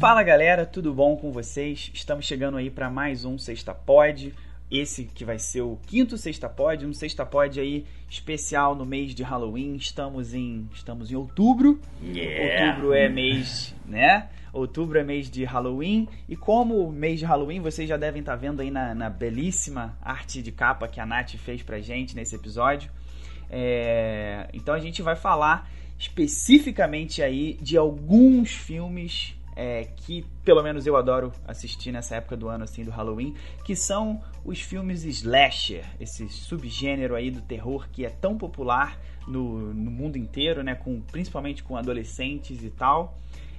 Fala galera, tudo bom com vocês? Estamos chegando aí para mais um Sexta Pod. Esse que vai ser o quinto Sexta Pod, um Sexta Pod aí especial no mês de Halloween. Estamos em estamos em outubro. Yeah. Outubro é mês, né? Outubro é mês de Halloween. E como mês de Halloween, vocês já devem estar vendo aí na, na belíssima arte de capa que a Nath fez pra gente nesse episódio. É, então a gente vai falar especificamente aí de alguns filmes é, que pelo menos eu adoro assistir nessa época do ano assim do Halloween, que são os filmes slasher, esse subgênero aí do terror que é tão popular no, no mundo inteiro, né, com principalmente com adolescentes e tal.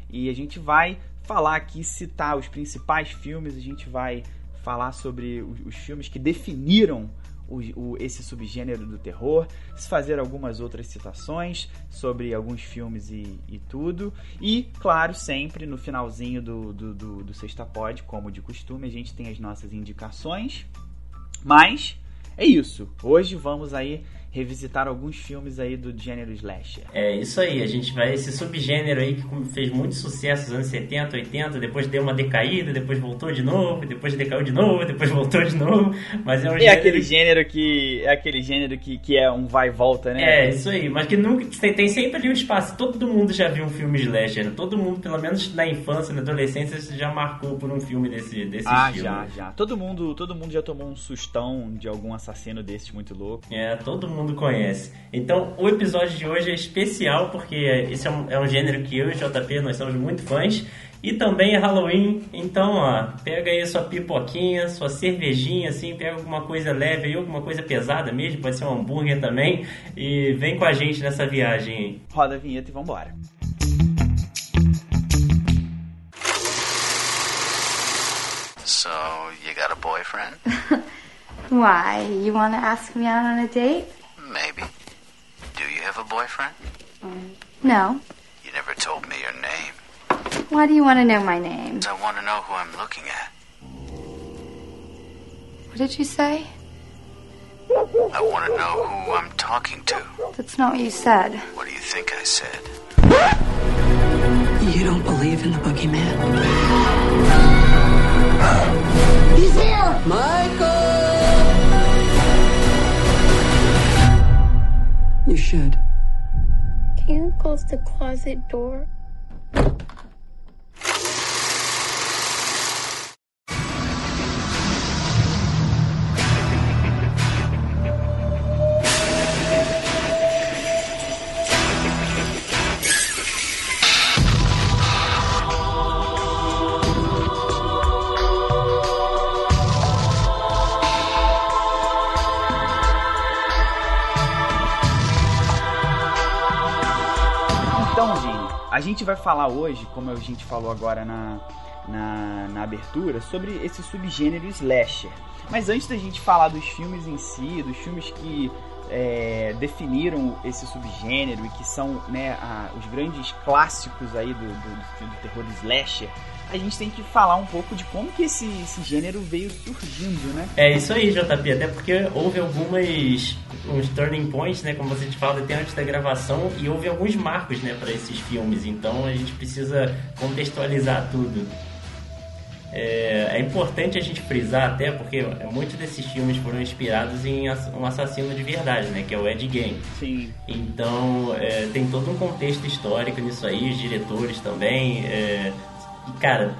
E a gente vai falar aqui, citar os principais filmes, a gente vai falar sobre os, os filmes que definiram o, o, esse subgênero do terror, fazer algumas outras citações sobre alguns filmes e, e tudo. E, claro, sempre no finalzinho do, do, do, do Sexta Pod, como de costume, a gente tem as nossas indicações. Mas é isso. Hoje vamos aí revisitar alguns filmes aí do gênero slasher. É isso aí, a gente vai esse subgênero aí que fez muito sucesso nos anos 70, 80, depois deu uma decaída, depois voltou de novo, depois decaiu de novo, depois voltou de novo, mas é um é gênero... aquele gênero que é aquele gênero que, que é um vai e volta, né? É, isso aí, mas que nunca tem, tem sempre ali um espaço, todo mundo já viu um filme slasher, todo mundo, pelo menos na infância, na adolescência, já marcou por um filme desse desse ah, estilo. já, já. Todo mundo, todo mundo já tomou um sustão de algum assassino desses muito louco. É, todo mundo mundo conhece. Então, o episódio de hoje é especial porque esse é um, é um gênero que eu e JP nós somos muito fãs. E também é Halloween, então ó, pega aí sua pipoquinha, sua cervejinha, assim, pega alguma coisa leve aí, alguma coisa pesada mesmo, pode ser um hambúrguer também, e vem com a gente nessa viagem. Roda a vinheta e vambora. So, you got a boyfriend? Why? You want to ask me out on a date? Maybe. Do you have a boyfriend? Mm, no. You never told me your name. Why do you want to know my name? I want to know who I'm looking at. What did you say? I want to know who I'm talking to. That's not what you said. What do you think I said? You don't believe in the boogeyman? He's here! Michael! You should. You close the closet door. A gente vai falar hoje, como a gente falou agora na, na, na abertura, sobre esse subgênero slasher. Mas antes da gente falar dos filmes em si, dos filmes que é, definiram esse subgênero e que são né, a- os grandes clássicos aí do, do, do- terror slasher, a gente tem que falar um pouco de como que esse, esse gênero veio surgindo, né? É isso aí, JP, até porque houve algumas uns turning points, né, como você te fala até antes da gravação, e houve alguns marcos, né, para esses filmes. Então a gente precisa contextualizar tudo. É, é importante a gente frisar até porque muitos desses filmes foram inspirados em um assassino de verdade, né, que é o Ed Gein. Sim. Então é, tem todo um contexto histórico nisso aí, os diretores também. é, e cara,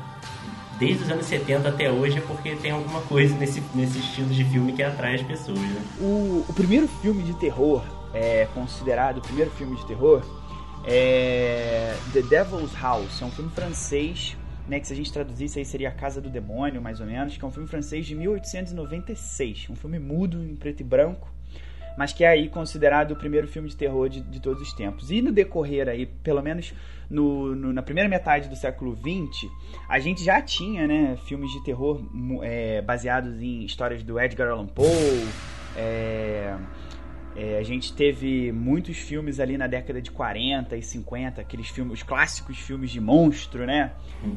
desde os anos 70 até hoje é porque tem alguma coisa nesse, nesse estilo de filme que atrai as pessoas, né? O, o primeiro filme de terror, é considerado o primeiro filme de terror, é The Devil's House. É um filme francês, né, que se a gente traduzisse aí seria A Casa do Demônio, mais ou menos, que é um filme francês de 1896. Um filme mudo, em preto e branco, mas que é aí considerado o primeiro filme de terror de, de todos os tempos. E no decorrer aí, pelo menos no, no- na primeira metade do século XX, a gente já tinha né, filmes de terror é, baseados em histórias do Edgar Allan Poe. é, é, a gente teve muitos filmes ali na década de 40 e 50, aqueles filmes, os clássicos filmes de monstro, né?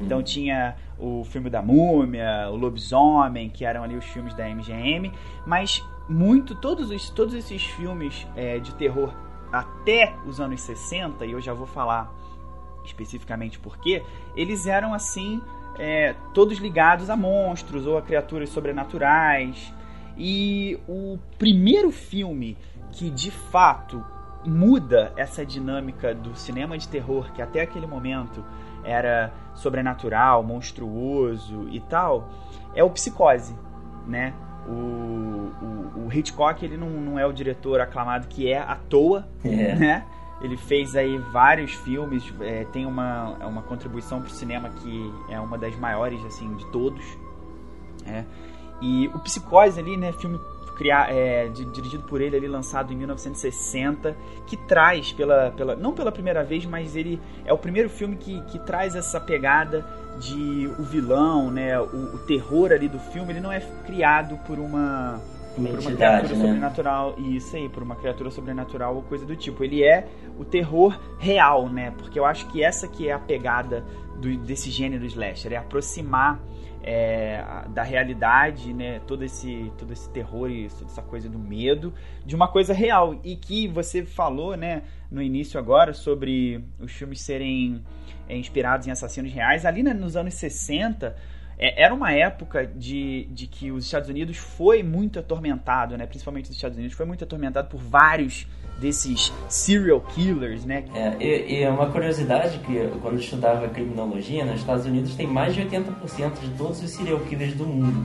Então tinha o filme da Múmia, o Lobisomem, que eram ali os filmes da MGM, mas muito todos, os, todos esses filmes é, de terror até os anos 60, e eu já vou falar especificamente porque, eles eram assim, é, todos ligados a monstros ou a criaturas sobrenaturais. E o primeiro filme que de fato muda essa dinâmica do cinema de terror, que até aquele momento era sobrenatural, monstruoso e tal, é o Psicose, né? O, o, o Hitchcock ele não, não é o diretor aclamado que é à toa, É. né? Ele fez aí vários filmes, é, tem uma, uma contribuição para o cinema que é uma das maiores assim de todos. É. E o Psicose ali, né, filme criar, é, di- dirigido por ele ali, lançado em 1960, que traz pela, pela não pela primeira vez, mas ele é o primeiro filme que, que traz essa pegada de o vilão, né, o, o terror ali do filme, ele não é criado por uma Uma por uma criatura né? sobrenatural, isso aí, por uma criatura sobrenatural ou coisa do tipo. Ele é o terror real, né? Porque eu acho que essa que é a pegada do- desse gênero slasher, é aproximar é, da realidade, né? Todo esse, todo esse terror e toda essa coisa do medo de uma coisa real e que você falou, né? No início agora sobre os filmes serem é, inspirados em assassinos reais. Ali né, nos anos 60 é, era uma época de, de que os Estados Unidos foi muito atormentado, né? Principalmente os Estados Unidos foi muito atormentado por vários desses serial killers, né? É, e, e é uma curiosidade que eu, quando eu estudava criminologia, nos Estados Unidos tem mais de 80% de todos os serial killers do mundo.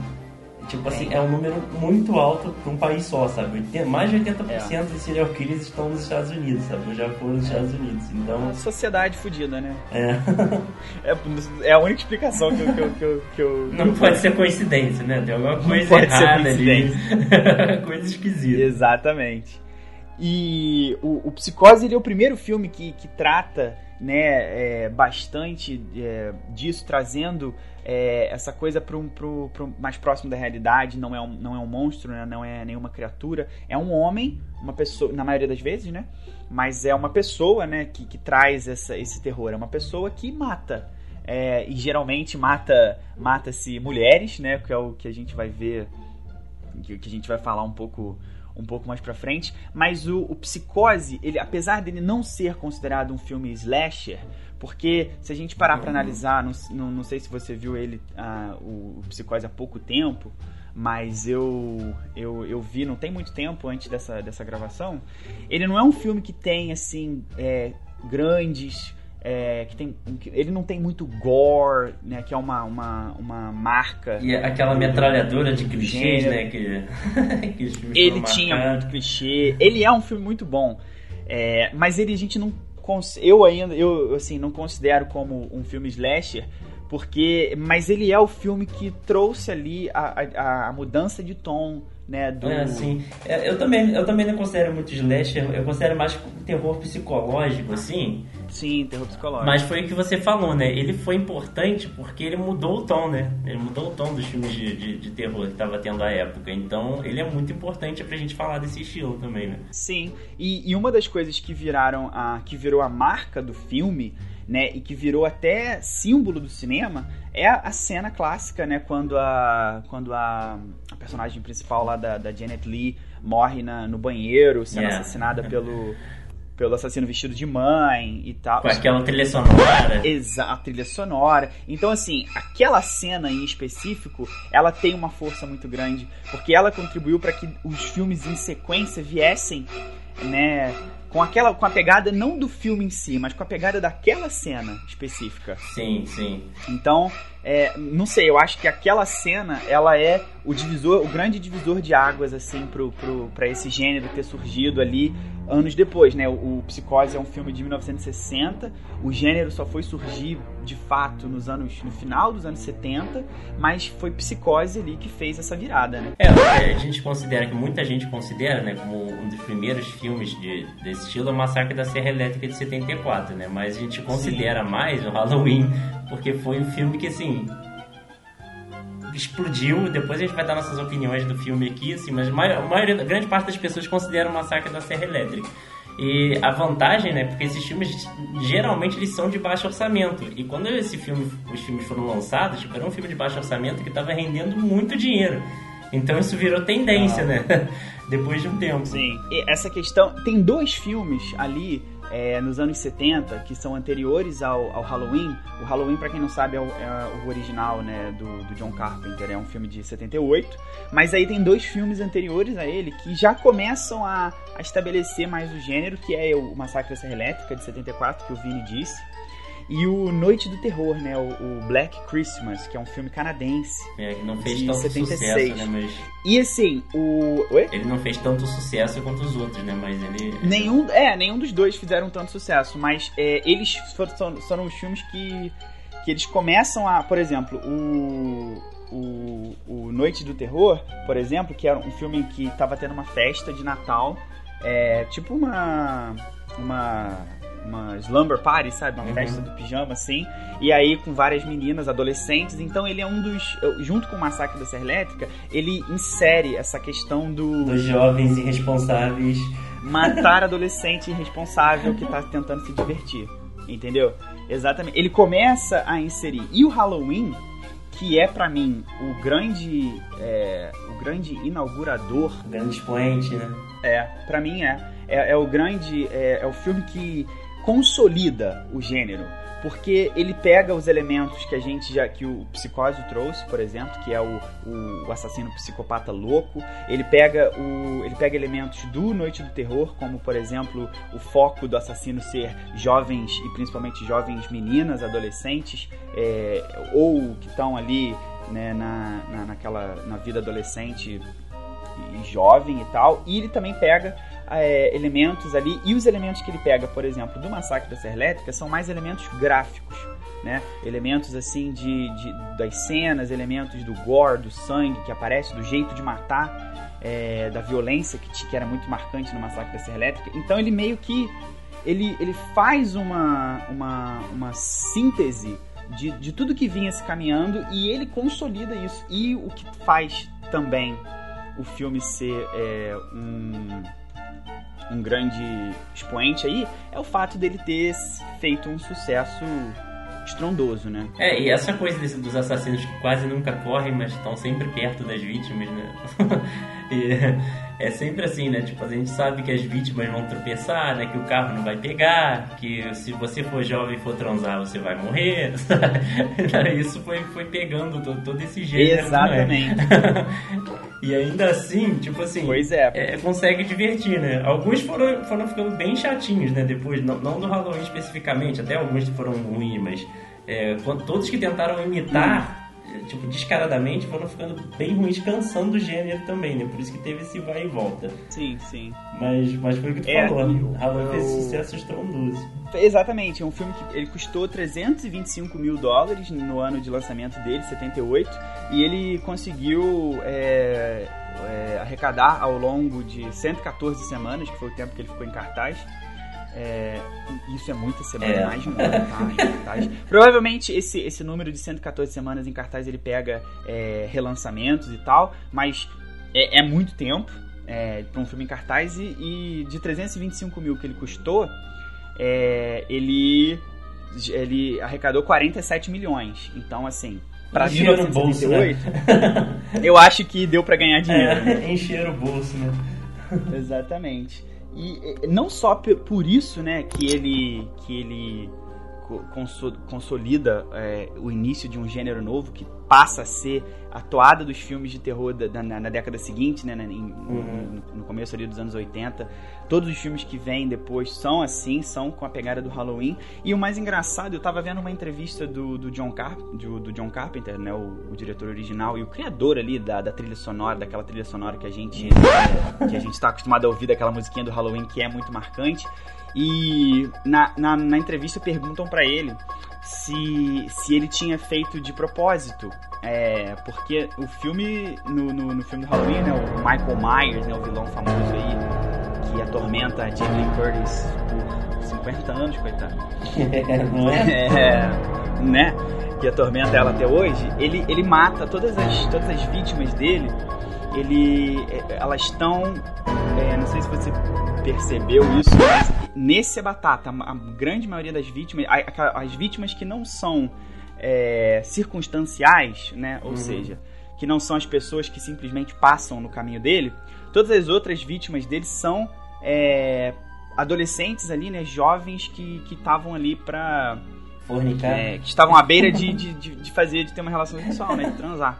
Tipo assim, é um número muito alto para um país só, sabe? Mais de 80% É. dos serial killers estão nos Estados Unidos, sabe? Já foram nos Estados Unidos. Então, Uma sociedade fodida, né? é. É, é a única explicação que eu. Que eu, que eu, que eu- Não pode ser coincidência, né? Tem alguma coisa pode ser errada ali. coisa esquisita. Exatamente. E o, o Psicose ele é o primeiro filme que, que trata né, é, bastante é, disso, trazendo é, essa coisa para um, pro, pro mais próximo da realidade. Não é um, não é um monstro, né, não é nenhuma criatura. É um homem, uma pessoa, na maioria das vezes, né? Mas é uma pessoa né, que, que traz essa, esse terror. É uma pessoa que mata. É, e geralmente mata mata-se mulheres, né? Que é o que a gente vai ver, que, que a gente vai falar um pouco um pouco mais pra frente, mas o, o Psicose, ele, apesar dele não ser considerado um filme slasher, porque se a gente parar pra analisar, não, não, não sei se você viu ele, ah, o, o Psicose há pouco tempo, mas eu, eu, eu vi não tem muito tempo antes dessa, dessa gravação, ele não é um filme que tem, assim, é, grandes... é, que tem, que- ele não tem muito gore, né, que é uma, uma, uma marca E aquela metralhadora de clichês, gênero. né? Que, que os Ele tinha marcando. muito clichê. Ele é um filme muito bom. É, mas ele a gente não. Eu ainda, eu assim, não considero como um filme slasher. Porque. Mas ele é o filme que trouxe ali a, a, a mudança de tom, né? Do, É, sim. É, Eu também, eu também não considero muito slasher, eu considero mais terror psicológico, assim. Sim, terror psicológico. Mas foi o que você falou, né? Ele foi importante porque ele mudou o tom, né? Ele mudou o tom dos filmes de, de, de terror que tava tendo à época. Então, ele é muito importante pra gente falar desse estilo também, né? Sim, e, e uma das coisas que viraram a que virou a marca do filme, né, e que virou até símbolo do cinema, é a, a cena clássica, né, quando a quando a, a personagem principal lá da, da Janet Lee morre na, no banheiro, sendo Yeah. assassinada pelo pelo assassino vestido de mãe e tal. Com aquela trilha sonora. Exato, a trilha sonora. Então, assim, aquela cena em específico, ela tem uma força muito grande, porque ela contribuiu para que os filmes em sequência viessem, né, com aquela com a pegada não do filme em si, mas com a pegada daquela cena específica. Sim, sim. Então, é, não sei, eu acho que aquela cena, ela é o divisor, o grande divisor de águas, assim, pro, pro, pra esse gênero ter surgido ali anos depois, né? O, o Psicose é um filme de 1960, o gênero só foi surgir, de fato, nos anos, no final dos anos 70, mas foi Psicose ali que fez essa virada, né? É, a gente considera, que muita gente considera, né, como um dos primeiros filmes de, desse estilo, é o Massacre da Serra Elétrica de 74, né? Mas a gente considera mais o Halloween, porque foi um filme que, assim, explodiu. Depois a gente vai dar nossas opiniões do filme aqui, assim, mas a maioria, a grande parte das pessoas considera o Massacre da Serra Elétrica. E a vantagem, né, porque esses filmes geralmente eles são de baixo orçamento. E quando esse filme, os filmes foram lançados, tipo, era um filme de baixo orçamento que estava rendendo muito dinheiro. Então isso virou tendência, né? Depois de um tempo. Sim. E essa questão. Tem dois filmes ali. É, nos anos 70, que são anteriores ao, ao Halloween. O Halloween, pra quem não sabe, é o, é o original né, do, do John Carpenter, é um filme de 78. Mas aí tem dois filmes anteriores a ele que já começam a, a estabelecer mais o gênero, que é o Massacre da Serra Elétrica, de 74, que o Vini disse. E o Noite do Terror, né? O, o Black Christmas, que é um filme canadense. É, que não fez tanto 76. sucesso, né? Mas E assim, o. Oi? ele não fez tanto sucesso quanto os outros, né? Mas ele. Nenhum, é, nenhum dos dois fizeram tanto sucesso, mas é, eles foram, são, são os filmes que, que eles começam a, por exemplo, o, o, o Noite do Terror, por exemplo, que era um filme que estava tendo uma festa de Natal, é, tipo uma uma uma slumber party, sabe, uma Uhum. festa do pijama assim, e aí com várias meninas, adolescentes, então ele é um dos, junto com o Massacre da Serra Elétrica, ele insere essa questão do Dos jovens irresponsáveis. matar adolescente irresponsável que tá tentando se divertir. Entendeu? Exatamente. Ele começa a inserir. E o Halloween, que é pra mim o grande. é, o grande inaugurador. Grande expoente, né? É, pra mim é. É, é o grande. É, é o filme que consolida o gênero. Porque ele pega os elementos que a gente já. que o Psicose trouxe, por exemplo, que é o, o, assassino psicopata louco. Ele pega o. ele pega elementos do Noite do Terror, como por exemplo o foco do assassino ser jovens e principalmente jovens meninas, adolescentes, é, ou que estão ali né, na, na, naquela. na vida adolescente e jovem e tal. E ele também pega é, elementos ali. E os elementos que ele pega, por exemplo, do Massacre da Serra Elétrica são mais elementos gráficos. Né? Elementos assim de, de- das cenas, elementos do gore, do sangue que aparece, do jeito de matar, é, da violência que, que era muito marcante no Massacre da Serra Elétrica. Então ele meio que ele, ele faz uma, uma, uma síntese de, de tudo que vinha se caminhando e ele consolida isso. E o que faz também o filme ser é, um, um grande expoente aí é o fato dele ter feito um sucesso estrondoso, né? É, e essa coisa desse- dos assassinos que quase nunca correm, mas estão sempre perto das vítimas, né? e é sempre assim, né? Tipo, a gente sabe que as vítimas vão tropeçar, né? Que o carro não vai pegar, que se você for jovem e for transar, você vai morrer. Isso foi, foi pegando todo, todo esse gênero. Exatamente. Né? e ainda assim, tipo assim, Pois é. é, consegue divertir, né? Alguns foram, foram ficando bem chatinhos, né? Depois, não, não do Halloween especificamente, até alguns foram ruins, mas é, todos que tentaram imitar, é, tipo, descaradamente, foram ficando bem ruins, cansando o gênero também, né? Por isso que teve esse vai e volta. Sim, sim. Mas, mas foi o que tu É, falou, né? O Halloween fez o- sucesso estrondoso. Exatamente, é um filme que ele custou 325 mil dólares no ano de lançamento dele, 78, e ele conseguiu é, é, arrecadar ao longo de 114 semanas, que foi o tempo que ele ficou em cartaz. É, isso é muita semana, É. mais de um ano, tá? Em cartaz. Provavelmente esse, esse número de 114 semanas em cartaz ele pega é, relançamentos e tal, mas é, é muito tempo é, para um filme em cartaz e, e de 325 mil que ele custou, é, ele, ele arrecadou 47 milhões. Então, assim, para Encheram o bolso, né? 1978, eu acho que deu para ganhar dinheiro. né? É, encheram o bolso, né? Exatamente. E eh, não só por isso, né, que ele que ele consolida eh, o início de um gênero novo que passa a ser a toada dos filmes de terror da- da- na, na década seguinte, né, na- em- Uhum. no, no começo ali dos anos 80. Todos os filmes que vêm depois são assim, são com a pegada do Halloween. E o mais engraçado, eu tava vendo uma entrevista do, do, John, Carp, do, do John Carpenter, né, o, o diretor original e o criador ali da, da trilha sonora, daquela trilha sonora que a gente que a gente tá acostumado a ouvir daquela musiquinha do Halloween que é muito marcante. E na, na, na entrevista perguntam pra ele se, se ele tinha feito de propósito. É, porque o filme, no, no, no filme do Halloween, né, o Michael Myers, né, o vilão famoso aí, que atormenta a Jamie Lee Curtis por 50 anos, coitado. Não é? É, né? Que atormenta ela até hoje, ele, ele mata todas as, todas as vítimas dele. Ele, é, elas estão, é, não sei se você percebeu isso, mas nesse é batata, a grande maioria das vítimas, as vítimas que não são é, circunstanciais, né? Ou Uhum. seja, que não são as pessoas que simplesmente passam no caminho dele, todas as outras vítimas dele são é, adolescentes ali, né, jovens que estavam ali pra. Fornicar. É, que estavam à beira de, de, de, de fazer, de ter uma relação sexual, né, de transar.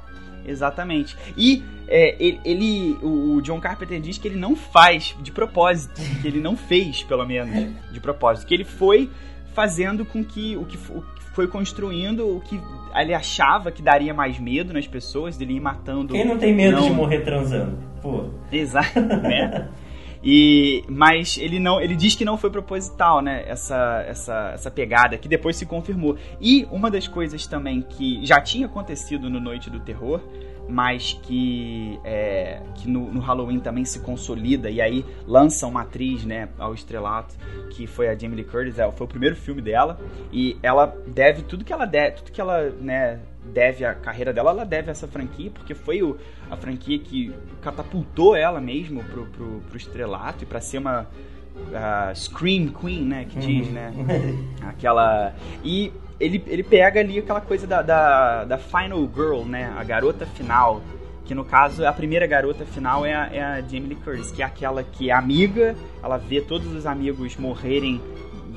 Exatamente. E é, ele, ele, o John Carpenter diz que ele não faz de propósito, que ele não fez, pelo menos, de propósito, que ele foi fazendo com que o que, o que foi construindo o que ele achava que daria mais medo nas pessoas, dele ir matando. Quem não tem medo de morrer transando? Pô. Exato, né? E, mas ele não, ele diz que não foi proposital, né? Essa, essa, essa pegada que depois se confirmou. E uma das coisas também que já tinha acontecido no Noite do Terror, mas que, é, que no, no, Halloween também se consolida e aí lança uma atriz, né, ao estrelato, que foi a Jamie Lee Curtis, é, foi o primeiro filme dela e ela deve tudo que ela deve, tudo que ela, né, deve a carreira dela, ela deve a essa franquia, porque foi o, a franquia que catapultou ela mesmo pro, pro, pro estrelato e para ser uma uh, Scream Queen, né, que diz, uhum. né, aquela... E ele, ele pega ali aquela coisa da, da, da Final Girl, né, a garota final, que no caso a primeira garota final é a, é a Jamie Lee Curtis, que é aquela que é amiga, ela vê todos os amigos morrerem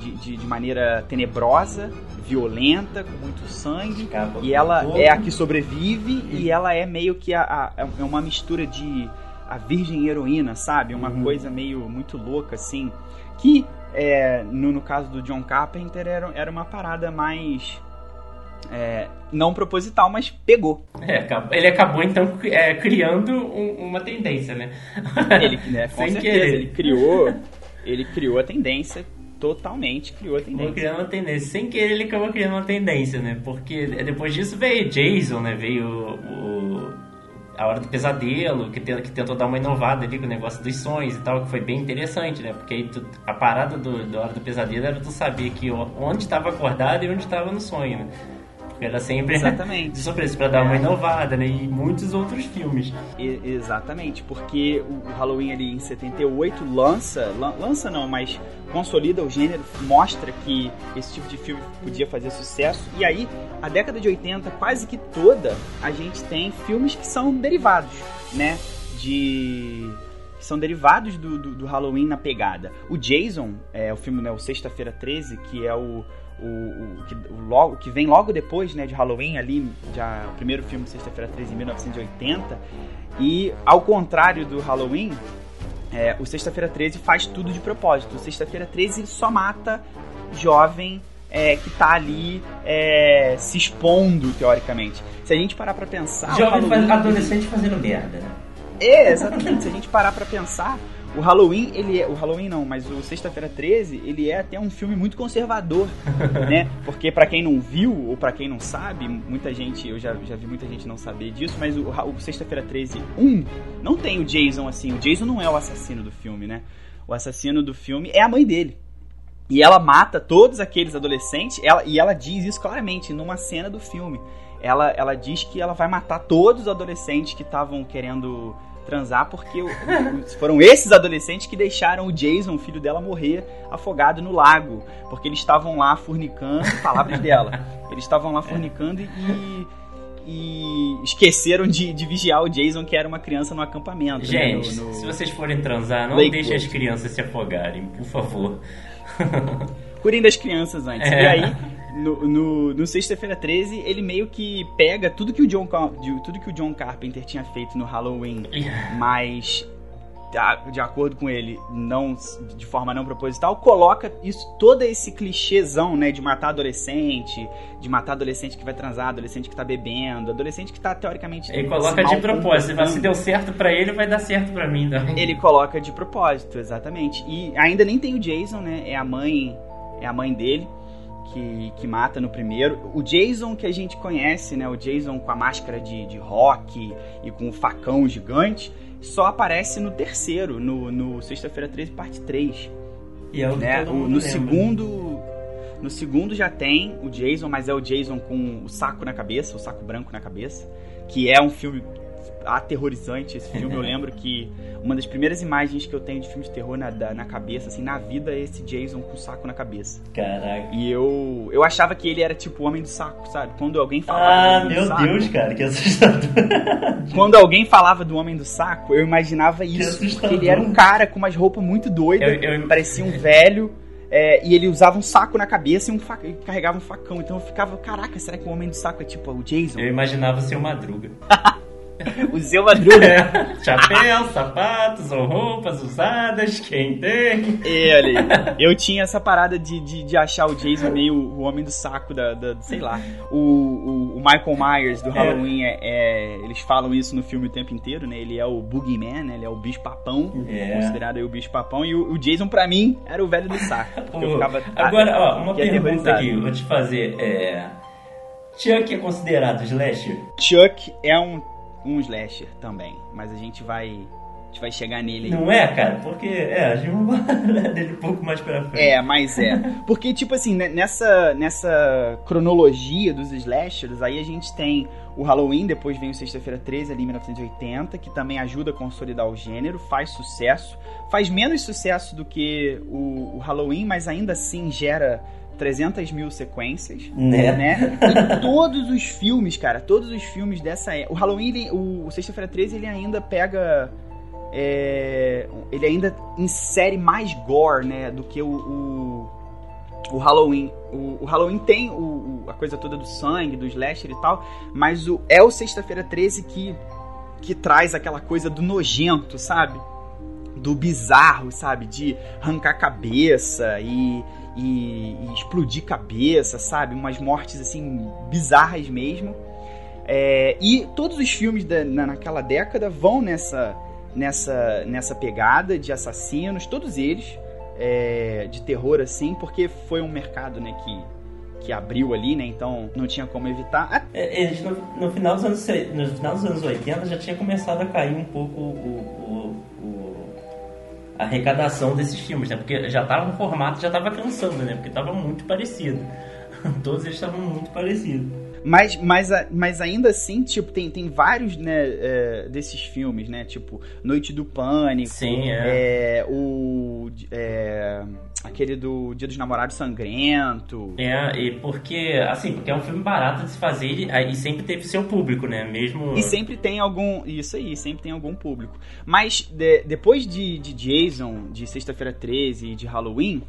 de, de, de maneira tenebrosa, violenta, com muito sangue. e ela é a que sobrevive e ela é meio que a, a, é uma mistura de a virgem heroína, sabe? Uma uhum. coisa meio muito louca, assim. Que, é, no, no caso do John Carpenter, era, era uma parada mais... É, não proposital, mas pegou. É, ele acabou então é, criando um, uma tendência, né? Ele, né, com Sem certeza, querer. ele criou, ele criou a tendência totalmente criou a tendência. Criando uma tendência. Sem querer ele acabou criando uma tendência, né? Porque depois disso veio Jason, né? Veio o, a Hora do Pesadelo, que, te, que tentou dar uma inovada ali com o negócio dos sonhos e tal, que foi bem interessante, né? Porque aí tu, a parada do, do Hora do Pesadelo era tu saber que onde estava acordado e onde estava no sonho, né? Era sempre exatamente. de surpresa para dar é. uma inovada, né? E muitos outros filmes. E, exatamente, porque o Halloween ali em 78 lança, lança não, mas consolida o gênero, mostra que esse tipo de filme podia fazer sucesso. E aí, a década de 80, quase que toda, a gente tem filmes que são derivados, né? De que são derivados do, do, do, Halloween na pegada. O Jason, é o filme, né, o Sexta-feira 13, que é o, o, o, que, o, logo, que vem logo depois né, de Halloween, ali, já, o primeiro filme, Sexta-feira 13, em 1980. E, ao contrário do Halloween, é, o Sexta-feira 13 faz tudo de propósito. O Sexta-feira 13 só mata jovem é, que tá ali é, se expondo, teoricamente. Se a gente parar pra pensar. Jovem Halloween... adolescente fazendo merda, né? É, exatamente. Se a gente parar pra pensar, o Halloween, ele é. O Halloween não, mas o Sexta-feira 13, ele é até um filme muito conservador, né? Porque para quem não viu, ou para quem não sabe, muita gente, eu já, já vi muita gente não saber disso, mas o, o Sexta-feira 13 1 não tem o Jason assim. O Jason não é o assassino do filme, né? O assassino do filme é a mãe dele. E ela mata todos aqueles adolescentes, ela, e ela diz isso claramente numa cena do filme. Ela, ela diz que ela vai matar todos os adolescentes que estavam querendo transar porque foram esses adolescentes que deixaram o Jason, o filho dela, morrer afogado no lago. Porque eles estavam lá fornicando, palavras dela, eles estavam lá fornicando e, e esqueceram de, de, vigiar o Jason, que era uma criança no acampamento. Né, Gente, né? no, no... se vocês forem transar, não deixem as crianças se afogarem, por favor. Curem das crianças antes. É. E aí, no, no, no Sexta-feira 13, ele meio que pega tudo que o John, tudo que o John Carpenter tinha feito no Halloween, mas de acordo com ele, não de forma não proposital, coloca isso todo esse clichêzão, né, de matar adolescente, de matar adolescente que vai transar, adolescente que tá bebendo, adolescente que tá teoricamente Ele coloca de propósito, se deu certo para ele, vai dar certo para mim, também. Ele coloca de propósito, exatamente. E ainda nem tem o Jason, né? É a mãe, é a mãe dele que, que mata no primeiro. O Jason que a gente conhece, né? O Jason com a máscara de, de rock e com o facão gigante, só aparece no terceiro, no, no Sexta-feira 13, parte 3. E é o né? o, No segundo. No segundo já tem o Jason, mas é o Jason com o saco na cabeça, o saco branco na cabeça. Que é um filme aterrorizante esse filme. Eu lembro que uma das primeiras imagens que eu tenho de filme de terror na, da- na cabeça, assim, na vida, é esse Jason com o saco na cabeça. Caraca. E eu, eu achava que ele era tipo o homem do saco, sabe? Quando alguém falava Ah, meu saco, Deus, cara, que assustador. Quando alguém falava do homem do saco, eu imaginava isso. Porque ele era um cara com umas roupas muito doidas, Eu- eu- parecia um velho. é, e ele usava um saco na cabeça e, um fa- e carregava um facão. Então eu ficava, caraca, será que o homem do saco é tipo o Jason? Eu imaginava ser uma madruga. O Zeu Madruga. É, Chapéu, sapatos ou roupas usadas, quem tem? É, olha aí. Eu tinha essa parada de, de, de achar o Jason meio o homem do saco da, da- sei lá. O, o, o Michael Myers do Halloween é, é- Eles falam isso no filme o tempo inteiro, né? Ele é o Boogeyman, né? Ele é o bicho papão. É. Considerado aí o bicho papão. E o, o Jason, pra mim, era o velho do saco. Porque eu Pô, ficava. Agora, ó, uma pergunta aqui, vou te fazer. É... Chuck é considerado slasher? Chuck é um, um slasher também. Mas a gente vai. A gente vai chegar nele aí. Não é, cara? Porque, é, a gente vai falar dele um pouco mais pra frente. É, mas é. Porque, tipo assim, né, nessa, nessa cronologia dos slashers, aí a gente tem o Halloween, depois vem o Sexta-feira 13, ali em 1980, que também ajuda a consolidar o gênero, faz sucesso. Faz menos sucesso do que o, o Halloween, mas ainda assim gera 300 mil sequências. Né? Né? E todos os filmes, cara, todos os filmes dessa época. O Halloween, ele- o, Sexta-feira 13, ele ainda pega. é, ele ainda insere mais gore, né? Do que o, o, o Halloween. O, o Halloween tem o, o- a coisa toda do sangue, do slasher e tal, mas o, é o Sexta-feira 13 que, que traz aquela coisa do nojento, sabe? Do bizarro, sabe? De arrancar cabeça e, e, e explodir cabeça, sabe? Umas mortes assim bizarras mesmo. É, e todos os filmes da- na, naquela década vão nessa, nessa, nessa pegada de assassinos, todos eles é, de terror assim, porque foi um mercado né, que, que abriu ali, né? Então não tinha como evitar. É, no, no final dos anos, no final dos anos 80 já tinha começado a cair um pouco o, o- arrecadação desses filmes, né? Porque já tava o formato, já tava cansando, né? Porque tava muito parecido. Todos eles estavam muito parecidos. Mas, mas, mas ainda assim, tipo, tem, tem vários, né, é, desses filmes, né? Tipo, Noite do Pânico. Sim, é. é, o. é, aquele do Dia dos Namorados Sangrento. É, e porque, assim, porque é um filme barato de se fazer e, aí sempre teve seu público, né? Mesmo. E sempre tem algum. Isso aí, sempre tem algum público. Mas de- depois de, de Jason, de Sexta-feira 13 e de Halloween.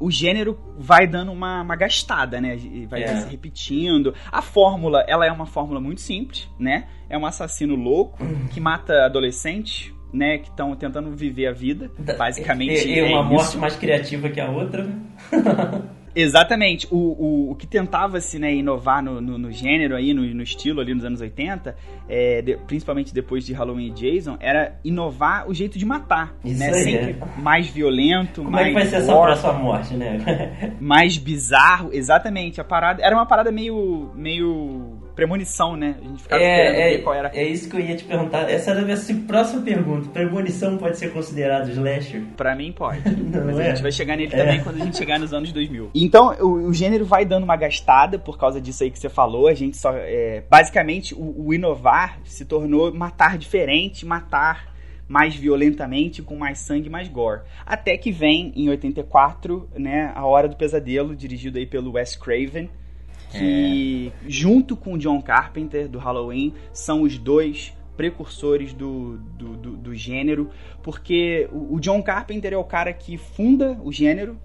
O gênero vai dando uma, uma gastada, né? Vai É. se repetindo. A fórmula, ela é uma fórmula muito simples, né? É um assassino louco que mata adolescentes, né? Que estão tentando viver a vida. Basicamente, E, e é uma morte isso. mais criativa que a outra. Exatamente. O, o, o que tentava-se né, inovar no, no, no gênero aí, no, no estilo ali nos anos 80, é, de- principalmente depois de Halloween e Jason, era inovar o jeito de matar. Isso né? Sempre mais violento, Como mais é que vai ser essa próxima morte, né? mais bizarro. Exatamente. A parada era uma parada meio meio premonição, né? A gente ficava esperando É, ver qual era. é, é isso que eu ia te perguntar. Essa era a minha próxima pergunta. Premonição pode ser considerado slasher? Pra mim pode. Não Mas é? a gente vai chegar nele É. também quando a gente chegar nos anos 2000. Então, o, o gênero vai dando uma gastada por causa disso aí que você falou. A gente só. é, basicamente, o, o inovar se tornou matar diferente, matar mais violentamente, com mais sangue, mais gore. Até que vem, em 84, né, A Hora do Pesadelo, dirigido aí pelo Wes Craven, que, junto com o John Carpenter, do Halloween, são os dois precursores do, do, do, do gênero, porque o, o John Carpenter é o cara que funda o gênero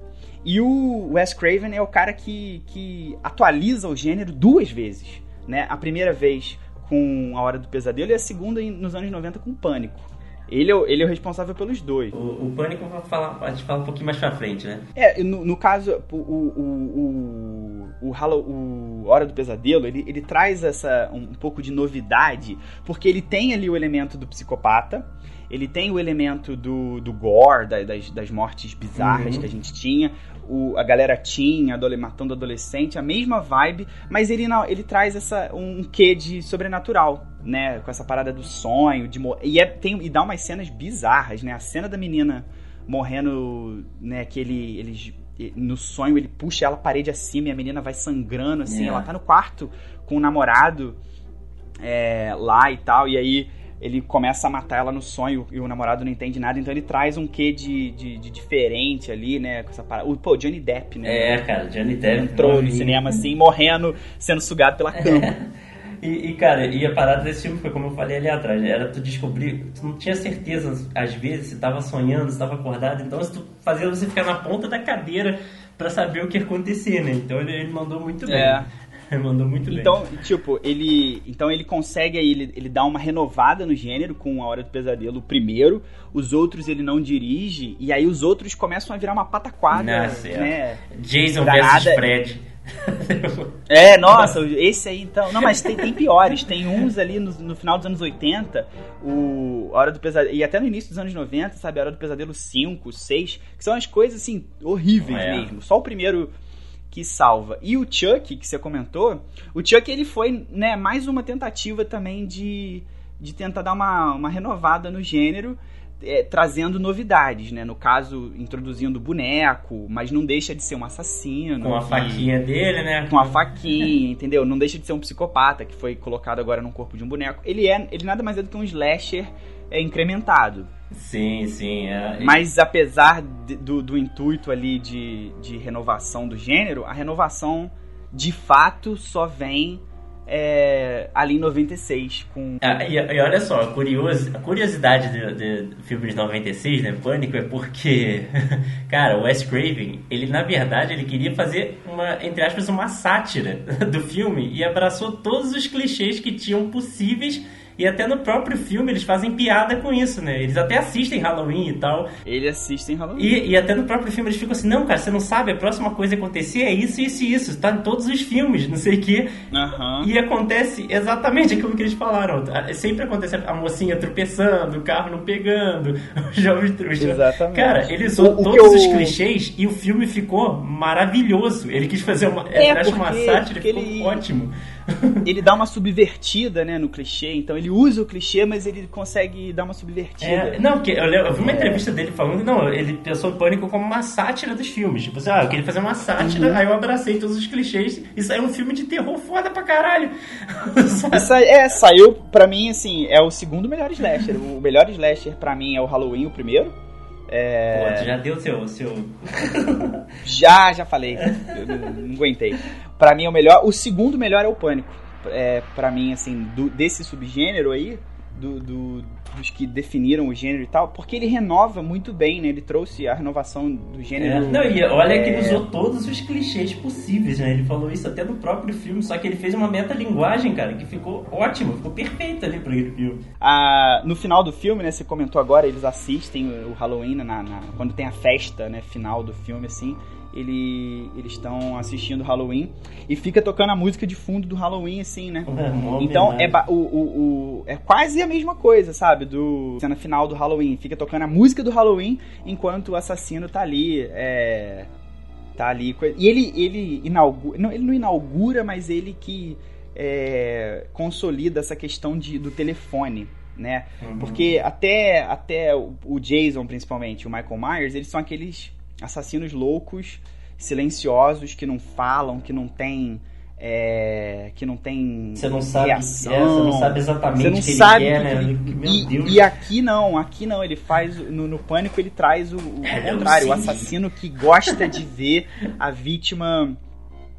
e o Wes Craven é o cara que, que atualiza o gênero duas vezes. Né? A primeira vez com A Hora do Pesadelo e a segunda nos anos 90 com Pânico. Ele é, o- ele é o responsável pelos dois. O, o Pânico falar, a gente fala um pouquinho mais pra frente, né? É, no, no caso, o, o, o, o, Hallow- o Hora do Pesadelo, ele, ele traz essa um, pouco de novidade, porque ele tem ali o elemento do psicopata, ele tem o elemento do, do gore, da- das, das mortes bizarras Uhum. que a gente tinha, o, a galera tinha, adole, matando adolescente, a mesma vibe, mas ele não, ele traz essa, um quê de sobrenatural, né? Com essa parada do sonho, de e, é, tem, e dá umas cenas bizarras, né? A cena da menina morrendo, né? Que ele, ele no sonho ele puxa ela parede acima e a menina vai sangrando, assim. É. Ela tá no quarto com o namorado é, lá e tal, e aí ele começa a matar ela no sonho e o namorado não entende nada, então ele traz um quê de, de, de diferente ali, né? Com essa parada. O, pô, Johnny Depp, né? É, cara, Johnny Depp. Entrou no novinho. cinema assim, morrendo, sendo sugado pela cama. E, e, cara, e a parada desse filme foi como eu falei ali atrás, era tu descobrir, tu não tinha certeza às vezes se tava sonhando, se tava acordado, então tu fazia você ficar na ponta da cadeira pra saber o que ia acontecer, né? Então ele, ele mandou muito bem. É. Ele mandou muito bem. Então, tipo, ele. Então ele consegue aí, ele, ele dá uma renovada no gênero com A Hora do Pesadelo, o primeiro. Os outros ele não dirige, e aí os outros começam a virar uma pataquada, Nossa, é. né? Jason Danada. vs Fred. É, nossa, esse aí então. Não, mas tem, tem piores. Tem uns ali no, no final dos anos 80, o Hora do Pesadelo. E até no início dos anos 90, sabe? A Hora do Pesadelo 5, 6, que são as coisas assim, horríveis É. mesmo. Só o primeiro que salva. E o Chuck, que você comentou, o Chuck ele foi, né, mais uma tentativa também de, de tentar dar uma, uma renovada no gênero. É, trazendo novidades, né? No caso, introduzindo boneco, mas não deixa de ser um assassino. Com a que- faquinha dele, né? com a faquinha, entendeu? Não deixa de ser um psicopata que foi colocado agora no corpo de um boneco. Ele é, ele nada mais é do que um slasher é, incrementado. Sim, sim. É. Mas apesar de- do, do intuito ali de, de renovação do gênero, a renovação de fato só vem é, ali em 96 com Ah, e, e olha só, a, curiosi- a curiosidade de, de filme de 96, né, Pânico, é porque, cara, o Wes Craven, ele na verdade ele queria fazer uma, entre aspas, uma sátira do filme e abraçou todos os clichês que tinham possíveis e até no próprio filme eles fazem piada com isso, né? Eles até assistem Halloween e tal. ele assiste em Halloween. E, e até no próprio filme eles ficam assim, não, cara, você não sabe, a próxima coisa a acontecer é isso, isso e isso. Tá em todos os filmes, não sei o quê. Aham. E acontece exatamente aquilo que eles falaram. Sempre acontece a mocinha tropeçando, o carro não pegando, o jovem trouxa. Exatamente. Cara, ele usou O- todos que os eu- clichês e o filme ficou maravilhoso. Ele quis fazer uma, É, eu acho uma porque- sátira porque ficou ele- ótimo. Ele dá uma subvertida, né, no clichê. Então ele usa o clichê, mas ele consegue dar uma subvertida. É, não, porque eu, eu vi uma entrevista dele falando, não, ele pensou o Pânico como uma sátira dos filmes. Tipo assim, ah, eu queria fazer uma sátira, Uhum. aí eu abracei todos os clichês e saiu um filme de terror foda pra caralho. Aí- é, saiu, pra mim, assim, é o segundo melhor slasher. O melhor slasher, pra mim, é o Halloween, o primeiro. É, Pô, tu já deu seu, seu... já, já falei. Eu não, não aguentei. Pra mim, é o melhor. O segundo melhor é o Pânico. É, pra mim, assim, do- desse subgênero aí, do, do- dos que definiram o gênero e tal, porque ele renova muito bem, né? Ele trouxe a renovação do É, gênero. Não, e olha que ele É. usou todos os clichês possíveis, né? Ele falou isso até no próprio filme, só que ele fez uma metalinguagem, cara, que ficou ótimo, ficou perfeita ali aquele filme. Ah, no final do filme, né? Você comentou agora, eles assistem o Halloween na, na- quando tem a festa, né? Final do filme, assim. Ele, eles estão assistindo Halloween e fica tocando a música de fundo do Halloween, assim, né? Uma Então homenagem. é, o, o, o- é quase a mesma coisa, sabe? Do cena final do Halloween. Fica tocando a música do Halloween enquanto o assassino tá ali. É, tá ali. E ele, ele inaugura. Não, ele não inaugura, mas ele que é, consolida essa questão de, do telefone. Né? Uhum. Porque até, até o Jason, principalmente, o Michael Myers, eles são aqueles assassinos loucos, silenciosos, que não falam, que não tem. é, que não tem Você não sabe, reação. é, você não sabe exatamente Você não o que sabe ele o quer, que né? e, Deus. e aqui não, aqui não, ele faz no, no pânico ele traz o, o É, contrário, o assassino que gosta de ver a vítima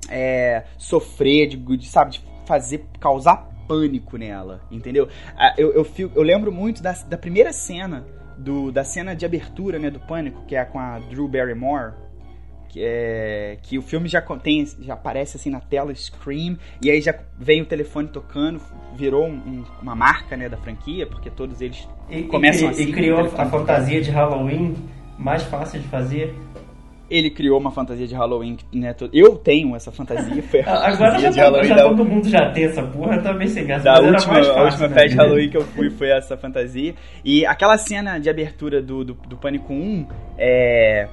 é, sofrer, de, de, sabe, de fazer causar pânico nela, entendeu? Ah, Eu, eu, fico- eu lembro muito da, da primeira cena do, da cena de abertura, né, do pânico, que é com a Drew Barrymore. Que, é, que o filme já tem, já aparece assim na tela Scream e aí já vem o telefone tocando, virou um- um- uma marca né da franquia porque todos eles E, começam e, assim, e criou o a fantasia de Halloween mais fácil de fazer. Ele criou uma fantasia de Halloween né, eu tenho essa fantasia foi a Agora fantasia já, de Halloween já da, todo mundo já tem essa porra, bem sem graça. da última, mais a fácil, última né? festa de Halloween que eu fui foi essa fantasia. E aquela cena de abertura do, do, do Pânico 1 é.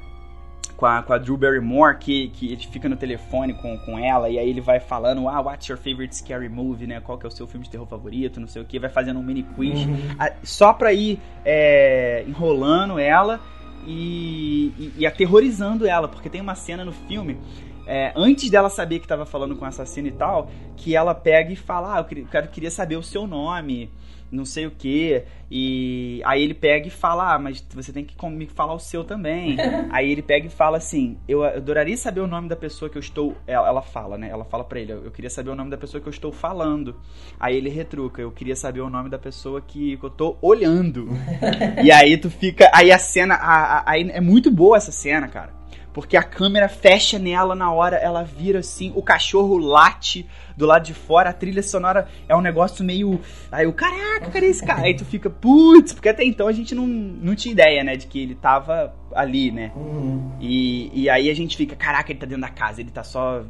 Com a, com a Drew Barrymore, que, que ele fica no telefone com, com ela, e aí ele vai falando, ah, what's your favorite scary movie, né? Qual que é o seu filme de terror favorito, não sei o que, vai fazendo um mini quiz, Uhum. a- só pra ir é, enrolando ela e, e- aterrorizando ela, porque tem uma cena no filme é, antes dela saber que tava falando com o assassino e tal, que ela pega e fala: Ah, eu queria, queria saber o seu nome, não sei o que. E aí ele pega e fala: Ah, mas você tem que me falar o seu também. aí ele pega e fala assim: Eu adoraria saber o nome da pessoa que eu estou. Ela, ela fala, né? Ela fala pra ele: Eu queria saber o nome da pessoa que eu estou falando. Aí ele retruca: Eu queria saber o nome da pessoa que, que eu tô olhando. e aí tu fica. Aí a cena. A, a, aí é muito boa essa cena, cara. Porque a câmera fecha nela na hora, ela vira assim, o cachorro late do lado de fora, a trilha sonora é um negócio meio. Aí o caraca, cadê esse cara? Aí tu fica, putz, porque até então a gente não, não tinha ideia, né, de que ele tava ali, né? Uhum. E, e aí a gente fica, caraca, ele tá dentro da casa, ele tá só.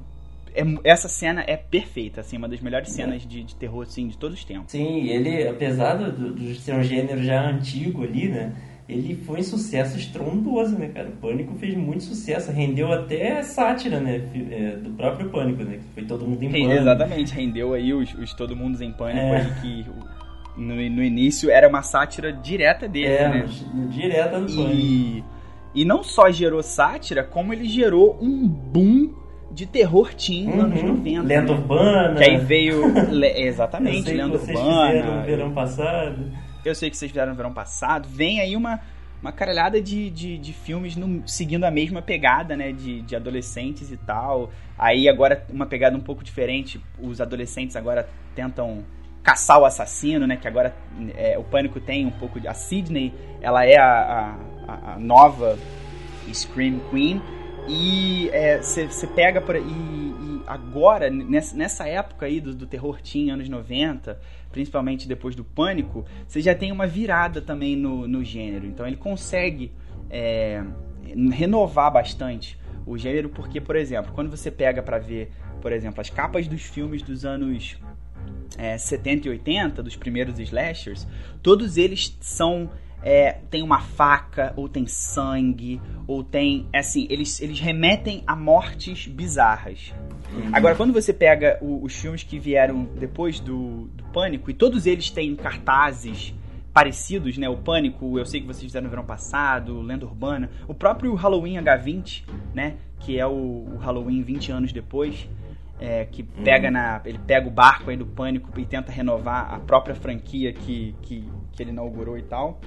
É, essa cena é perfeita, assim, uma das melhores cenas de, de terror, assim, de todos os tempos. Sim, ele, apesar do, de ser um gênero já antigo ali, né? Ele foi um sucesso estrondoso, né, cara? O Pânico fez muito sucesso, rendeu até sátira, né, é, do próprio Pânico, né? Que foi Todo Mundo em Pânico. Exatamente, rendeu aí os, os Todo Mundo em Pânico é. aí que no, no início era uma sátira direta dele, é, né? No, direta do e, Pânico. E não só gerou sátira, como ele gerou um boom de terror teen nos uhum. anos 90. Lenda né? urbana. Que aí veio. Le, exatamente, lenda que vocês urbana. Fizeram no verão passado. Eu sei que vocês fizeram no verão passado. Vem aí uma, uma caralhada de, de, de filmes no, seguindo a mesma pegada, né? De, de adolescentes e tal. Aí agora uma pegada um pouco diferente. Os adolescentes agora tentam caçar o assassino, né? Que agora é, o Pânico tem um pouco de... A Sidney, ela é a, a, a nova Scream Queen. E você é, pega por... E, e agora, nessa, nessa época aí do, do terror teen, anos 90 principalmente depois do Pânico, você já tem uma virada também no, no gênero. Então ele consegue é, renovar bastante o gênero, porque, por exemplo, quando você pega para ver, por exemplo, as capas dos filmes dos anos é, 70 e 80, dos primeiros slashers, todos eles são é, tem uma faca, ou tem sangue, ou tem. Assim, eles, eles remetem a mortes bizarras. Uhum. Agora, quando você pega o, os filmes que vieram depois do, do Pânico, e todos eles têm cartazes parecidos, né? O Pânico, eu sei que vocês fizeram no verão passado, Lenda Urbana, o próprio Halloween H20, né? Que é o, o Halloween 20 anos depois. É, que pega uhum. na. Ele pega o barco aí do pânico e tenta renovar a própria franquia que, que, que ele inaugurou e tal.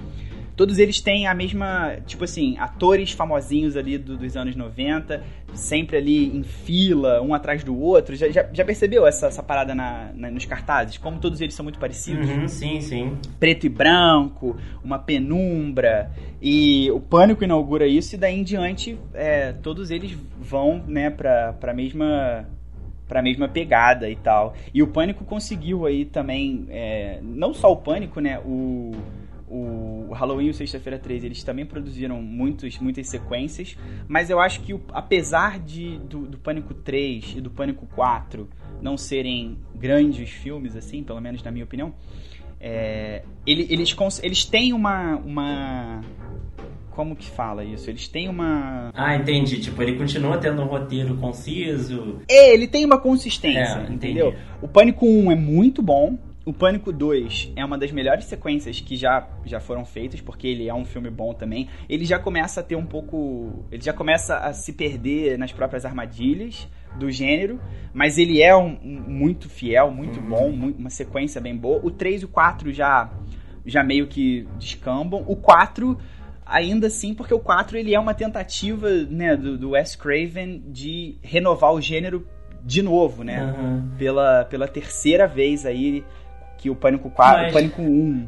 Todos eles têm a mesma, tipo assim, atores famosinhos ali do, dos anos 90, sempre ali em fila, um atrás do outro. Já, já, já percebeu essa, essa parada na, na, nos cartazes? Como todos eles são muito parecidos? Uhum, sim, sim. Preto e branco, uma penumbra. E o Pânico inaugura isso e daí em diante é, todos eles vão, né, pra, pra mesma para a mesma pegada e tal. E o Pânico conseguiu aí também, é, não só o Pânico, né? O, o Halloween e o Sexta-feira 13, eles também produziram muitos, muitas sequências, mas eu acho que o, apesar de do, do, Pânico 3 e do Pânico 4 não serem grandes filmes, assim, pelo menos na minha opinião, é, ele, eles, eles têm uma, uma como que fala isso? Eles têm uma. Ah, entendi. Tipo, ele continua tendo um roteiro conciso. É, ele tem uma consistência, é, entendeu? O Pânico 1 é muito bom. O Pânico 2 é uma das melhores sequências que já, já foram feitas, porque ele é um filme bom também. Ele já começa a ter um pouco. Ele já começa a se perder nas próprias armadilhas do gênero, mas ele é um, um muito fiel, muito uhum. bom, muito, uma sequência bem boa. O 3 e o 4 já, já meio que descambam. O 4 ainda assim, porque o 4 ele é uma tentativa né, do, do Wes Craven de renovar o gênero de novo, né? Uhum. Pela, pela terceira vez aí que o Pânico 4, Mas... o Pânico 1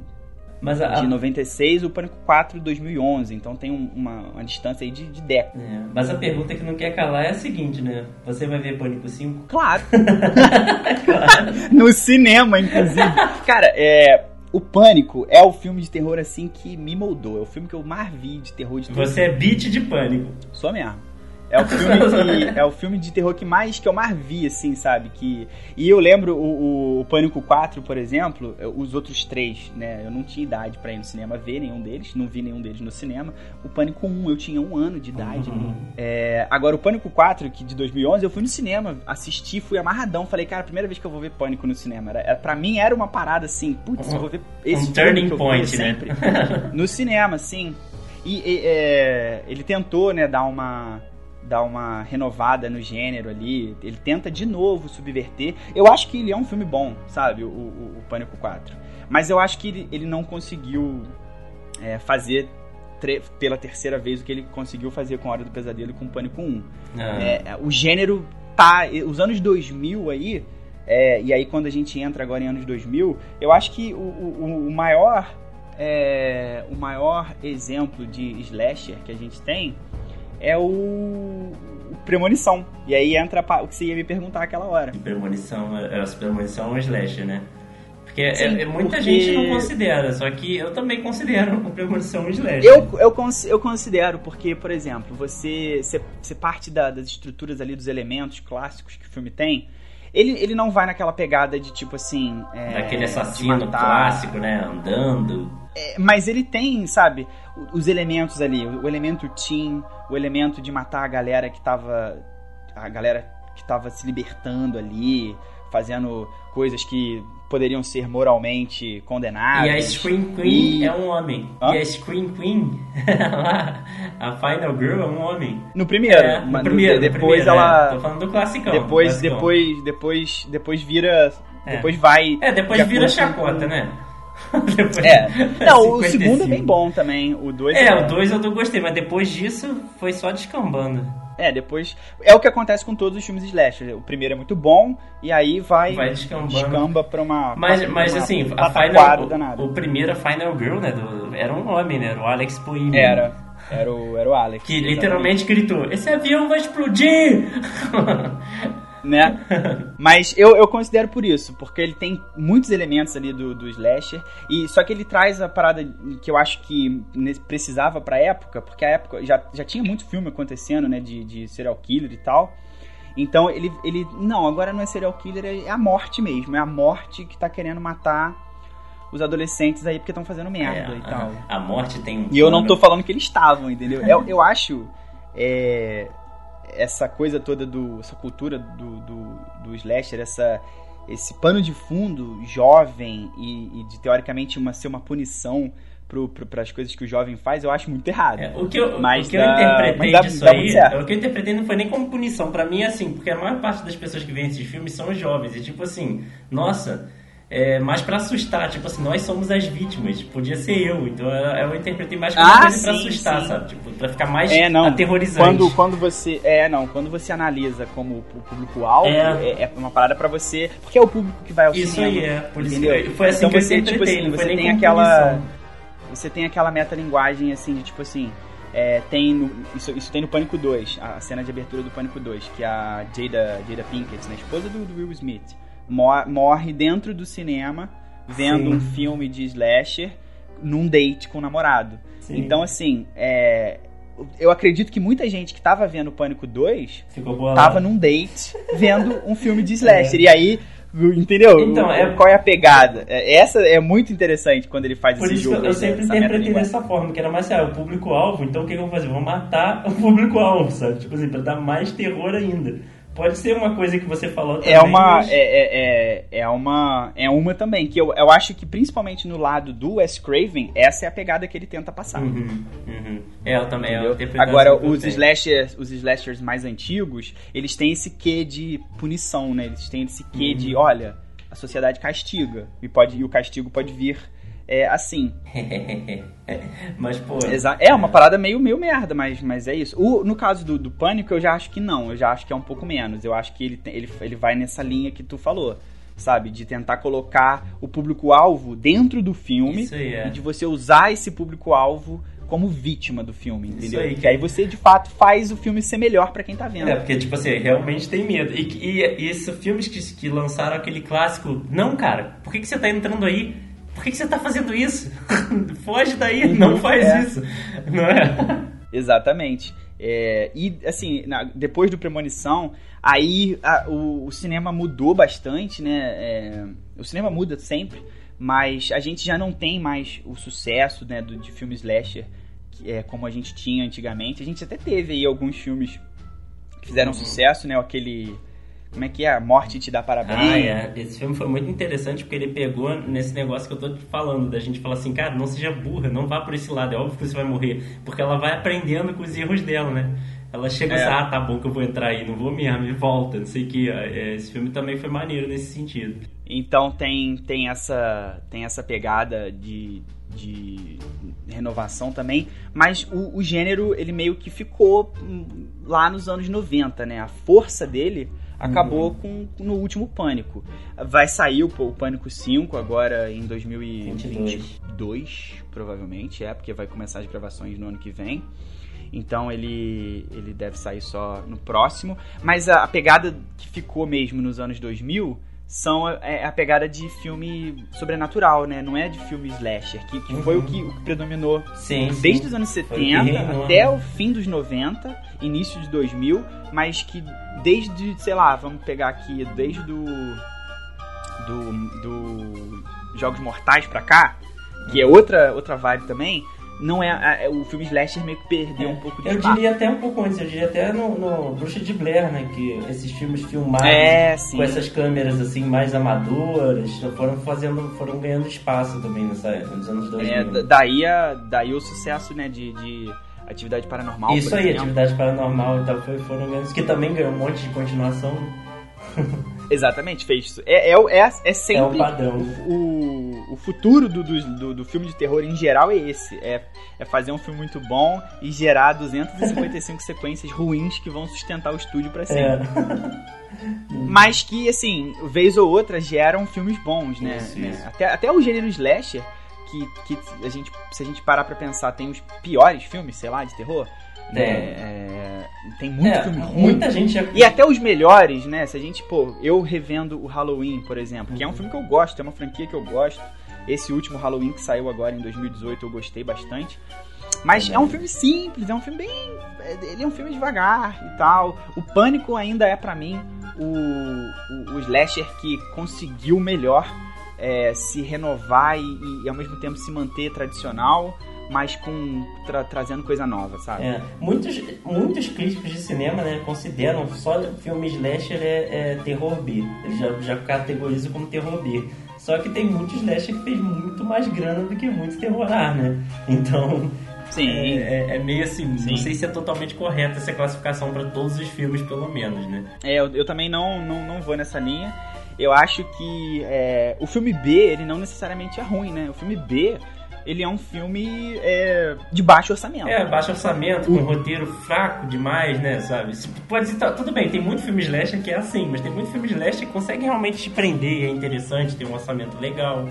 mas a, de 96 o Pânico 4 de 2011. Então tem um, uma, uma distância aí de, de décadas. É, mas a pergunta que não quer calar é a seguinte, né? Você vai ver Pânico 5? Claro! claro. no cinema, inclusive. Cara, é, o Pânico é o filme de terror assim que me moldou. É o filme que eu mais vi de terror de terror. Você é beat de Pânico. Sou mesmo. É o filme que, é o filme de terror que mais que eu mais vi, assim, sabe? Que, e eu lembro o, o, Pânico 4, por exemplo, os outros três, né? Eu não tinha idade para ir no cinema ver nenhum deles, não vi nenhum deles no cinema. O Pânico 1, eu tinha um ano de idade. Uhum. É, agora, o Pânico 4, que de 2011, eu fui no cinema, assisti, fui amarradão. Falei, cara, a primeira vez que eu vou ver Pânico no cinema. Era, pra mim era uma parada assim, putz, eu vou ver esse um turning point, né? no cinema, sim. E, e é, ele tentou, né, dar uma dar uma renovada no gênero ali. Ele tenta de novo subverter. Eu acho que ele é um filme bom, sabe? O, o, o Pânico 4. Mas eu acho que ele, ele não conseguiu é, fazer pela terceira vez o que ele conseguiu fazer com a Hora do Pesadelo e com o Pânico 1. Ah. É, o gênero tá. Os anos 2000 aí. é, e aí quando a gente entra agora em anos 2000, eu acho que o, o, o maior. é, o maior exemplo de slasher que a gente tem é o, Premonição. E aí entra o que você ia me perguntar aquela hora. Premonição, é, premonição é um slasher, né? Porque é- Sim, é- muita porque- gente não considera, só que eu também considero o premonição um slasher. Eu, eu, eu considero, porque, por exemplo, você, você, você parte da- das estruturas ali, dos elementos clássicos que o filme tem. Ele, ele não vai naquela pegada de tipo assim. É, Aquele assassino matar. clássico, né? Andando. É, mas ele tem, sabe, os elementos ali, o, o elemento teen, o elemento de matar a galera que tava. A galera que tava se libertando ali, fazendo coisas que poderiam ser moralmente condenadas. e a Scream Queen E- é um homem. Hã? E a Scream Queen, a Final Girl é um homem. No primeiro, É, no primeiro, no- no depois primeiro, ela. é. Tô falando do classicão. depois, classicão. depois, depois, depois vira. É. Depois vai. É, depois de vira acordo com- chacota, né? Depois- É. Não, o 55. segundo é bem bom também. O dois É, o 2 eu não gostei, mas depois disso foi só descambando. É, depois. É o que acontece com todos os filmes slasher. O primeiro é muito bom, e aí vai. Vai descambando. Descamba pra uma. Mas, pra mas uma assim, a Final, danada. o, o primeiro a Final Girl, né, do- era um homem, né, era o Alex Poimi. Era. Era o, era o Alex. Que literalmente gritou, esse avião vai explodir! né? Mas eu, eu considero por isso, porque ele tem muitos elementos ali do, do slasher, e só que ele traz a parada que eu acho que precisava pra época, porque a época já, já tinha muito filme acontecendo, né, de, de serial killer e tal. Então ele, ele. Não, agora não é serial killer, é a morte mesmo. É a morte que tá querendo matar os adolescentes aí porque estão fazendo merda É, e tal. a, a morte tem um E eu não tô falando que eles estavam, entendeu? Eu, eu acho é, essa coisa toda do. essa cultura do, do, do slasher, essa, esse pano de fundo jovem e, e de teoricamente uma, ser uma punição para as coisas que o jovem faz, eu acho muito errado. É, o que eu, Mas o que eu dá- interpretei dá- disso dá aí, o que eu interpretei não foi nem como punição. Pra mim, é assim, porque a maior parte das pessoas que veem esses filmes são jovens. E tipo assim, nossa, é mais pra assustar. Tipo assim, nós somos as vítimas. Podia ser eu. Então eu, eu interpretei mais como Ah, coisa pra assustar, sim. sabe? Tipo, pra ficar mais É, não. aterrorizante. Quando, quando você. É, não. Quando você analisa como o público-alvo, É. é. é uma parada pra você. Porque é o público que vai ao Isso cinema. aí, é. Por isso entendeu? foi assim então que eu você, tipo interpretei, assim, não foi você tem aquela. punição. Você tem aquela metalinguagem assim de tipo assim. é, tem no, isso, isso tem no Pânico 2, a cena de abertura do Pânico 2, que a Jada, Jada Pinkett, né, esposa do, do Will Smith, morre dentro do cinema vendo Sim. um filme de slasher num date com o namorado. Sim. Então, assim, é, eu acredito que muita gente que tava vendo Pânico 2 Ficou tava num date vendo um filme de slasher. E aí, entendeu? Então, é- Qual é a pegada? É, Essa é muito interessante quando ele faz Por esse isso jogo. eu sempre interpretei dessa forma, que era mais assim, ah, o público-alvo, então o que, que eu vou fazer? Vou matar o público-alvo, sabe? Tipo assim, pra dar mais terror ainda. Pode ser uma coisa que você falou também. É uma, mas- é, é, é, é uma, é uma também que eu, eu acho que principalmente no lado do Wes Craven essa é a pegada que ele tenta passar. Uhum, uhum. É, eu também. É interpretação Agora eu os slashers, os slashers mais antigos, eles têm esse quê de punição, né? Eles têm esse quê de, Uhum. olha, a sociedade castiga e pode e o castigo pode vir é, assim. mas, pô. Exa- É uma parada meio, meio merda, mas, mas é isso. O- no caso do, do Pânico, eu já acho que não. Eu já acho que é um pouco menos. Eu acho que ele, tem- ele, ele vai nessa linha que tu falou. Sabe? De tentar colocar o público-alvo dentro do filme Isso aí, é. e de você usar esse público-alvo como vítima do filme, entendeu? aí, que aí você, de fato, faz o filme ser melhor pra quem tá vendo. É, porque, tipo assim, realmente tem medo. E, e, e esses filmes que, que lançaram aquele clássico, não, cara, por que, que você tá entrando aí? Por que, que você tá fazendo isso? Foge daí, não faz É. isso. Não é? Exatamente. É, e assim, na- depois do Premonição, aí a- o, o cinema mudou bastante, né? É, o cinema muda sempre, mas a gente já não tem mais o sucesso né, do, de filmes slasher que é, como a gente tinha antigamente. A gente até teve aí alguns filmes que fizeram sucesso, né? Aquele. Como é que é? A Morte te dá parabéns. Ah, é. Esse filme foi muito interessante porque ele pegou nesse negócio que eu tô te falando, da gente falar assim, cara, não seja burra, não vá por esse lado, é óbvio que você vai morrer, porque ela vai aprendendo com os erros dela, né? Ela chega É. e fala, ah, tá bom que eu vou entrar aí, não vou mesmo, e volta, não sei o que. É, Esse filme também foi maneiro nesse sentido. Então tem, tem, essa, tem essa pegada de, de renovação também, mas o, o gênero ele meio que ficou hum, lá nos anos 90, né? A força dele acabou com, no último Pânico. Vai sair o, o Pânico 5 agora em 2022, provavelmente, é, porque vai começar as gravações no ano que vem. Então ele, ele deve sair só no próximo. Mas a, a pegada que ficou mesmo nos anos 2000 são a, é a pegada de filme sobrenatural, né? Não é de filme slasher, que, que foi o que, o que predominou Sim, sim. desde os anos Foi o que 70 reinou, até né? o fim dos 90, início de 2000, mas que desde, sei lá, vamos pegar aqui, desde do do, do Jogos Mortais pra cá, que é outra outra vibe também, não é, a- é- o filme slasher meio que perdeu um pouco de Eu diria até um pouco antes, eu diria até no, no Bruxa de Blair, né? Que esses filmes filmados É, com essas câmeras assim mais amadoras foram fazendo, foram ganhando espaço também nessa, nos anos 2000. É, da- daí, a, daí o sucesso, né, de, de atividade paranormal. Isso aí, exemplo. atividade paranormal e tal, foi, foram ganhando, que também ganhou um monte de continuação. Exatamente, fez isso. É, é, é, é sempre É o padrão. O, o futuro do, do, do, do filme de terror em geral é esse. É, é fazer um filme muito bom e gerar 255 sequências ruins que vão sustentar o estúdio pra sempre. É. Mas que, assim, vez ou outra geram filmes bons, né? Isso, Né? isso. Até, até o gênero slasher, que, que a gente, se a gente parar pra pensar, tem os piores filmes, sei lá, de terror. Tem. né? É, tem muito É, filme ruim. muita gente já. E até os melhores, né? Se a gente, pô, eu revendo o Halloween, por exemplo, que é um filme que eu gosto, é uma franquia que eu gosto. Esse último Halloween que saiu agora em 2018 eu gostei bastante. Mas é um filme simples, é um filme bem. Ele é um filme devagar e tal. O Pânico ainda é pra mim o, o, o slasher que conseguiu melhor é, se renovar e, e ao mesmo tempo se manter tradicional, mas com tra- trazendo coisa nova, sabe? É, muitos, muitos críticos de cinema né, consideram só filme slasher é, é terror B. Eles já, já categorizam como terror B. Só que tem muitos slasher que fez muito mais grana do que muito terror A, né? Então, Sim. é, é- é meio assim, Sim. não sei se é totalmente correta essa classificação para todos os filmes, pelo menos, né? É, eu, eu também não, não, não vou nessa linha. Eu acho que é, o filme B, ele não necessariamente é ruim, né? O filme B, ele é um filme é, de baixo orçamento. É, baixo orçamento, com um roteiro fraco demais, né, sabe? Pode ser, tá, tudo bem, tem muito filme slasher que é assim, mas tem muito filme slasher que consegue realmente te prender, é interessante, tem um orçamento legal.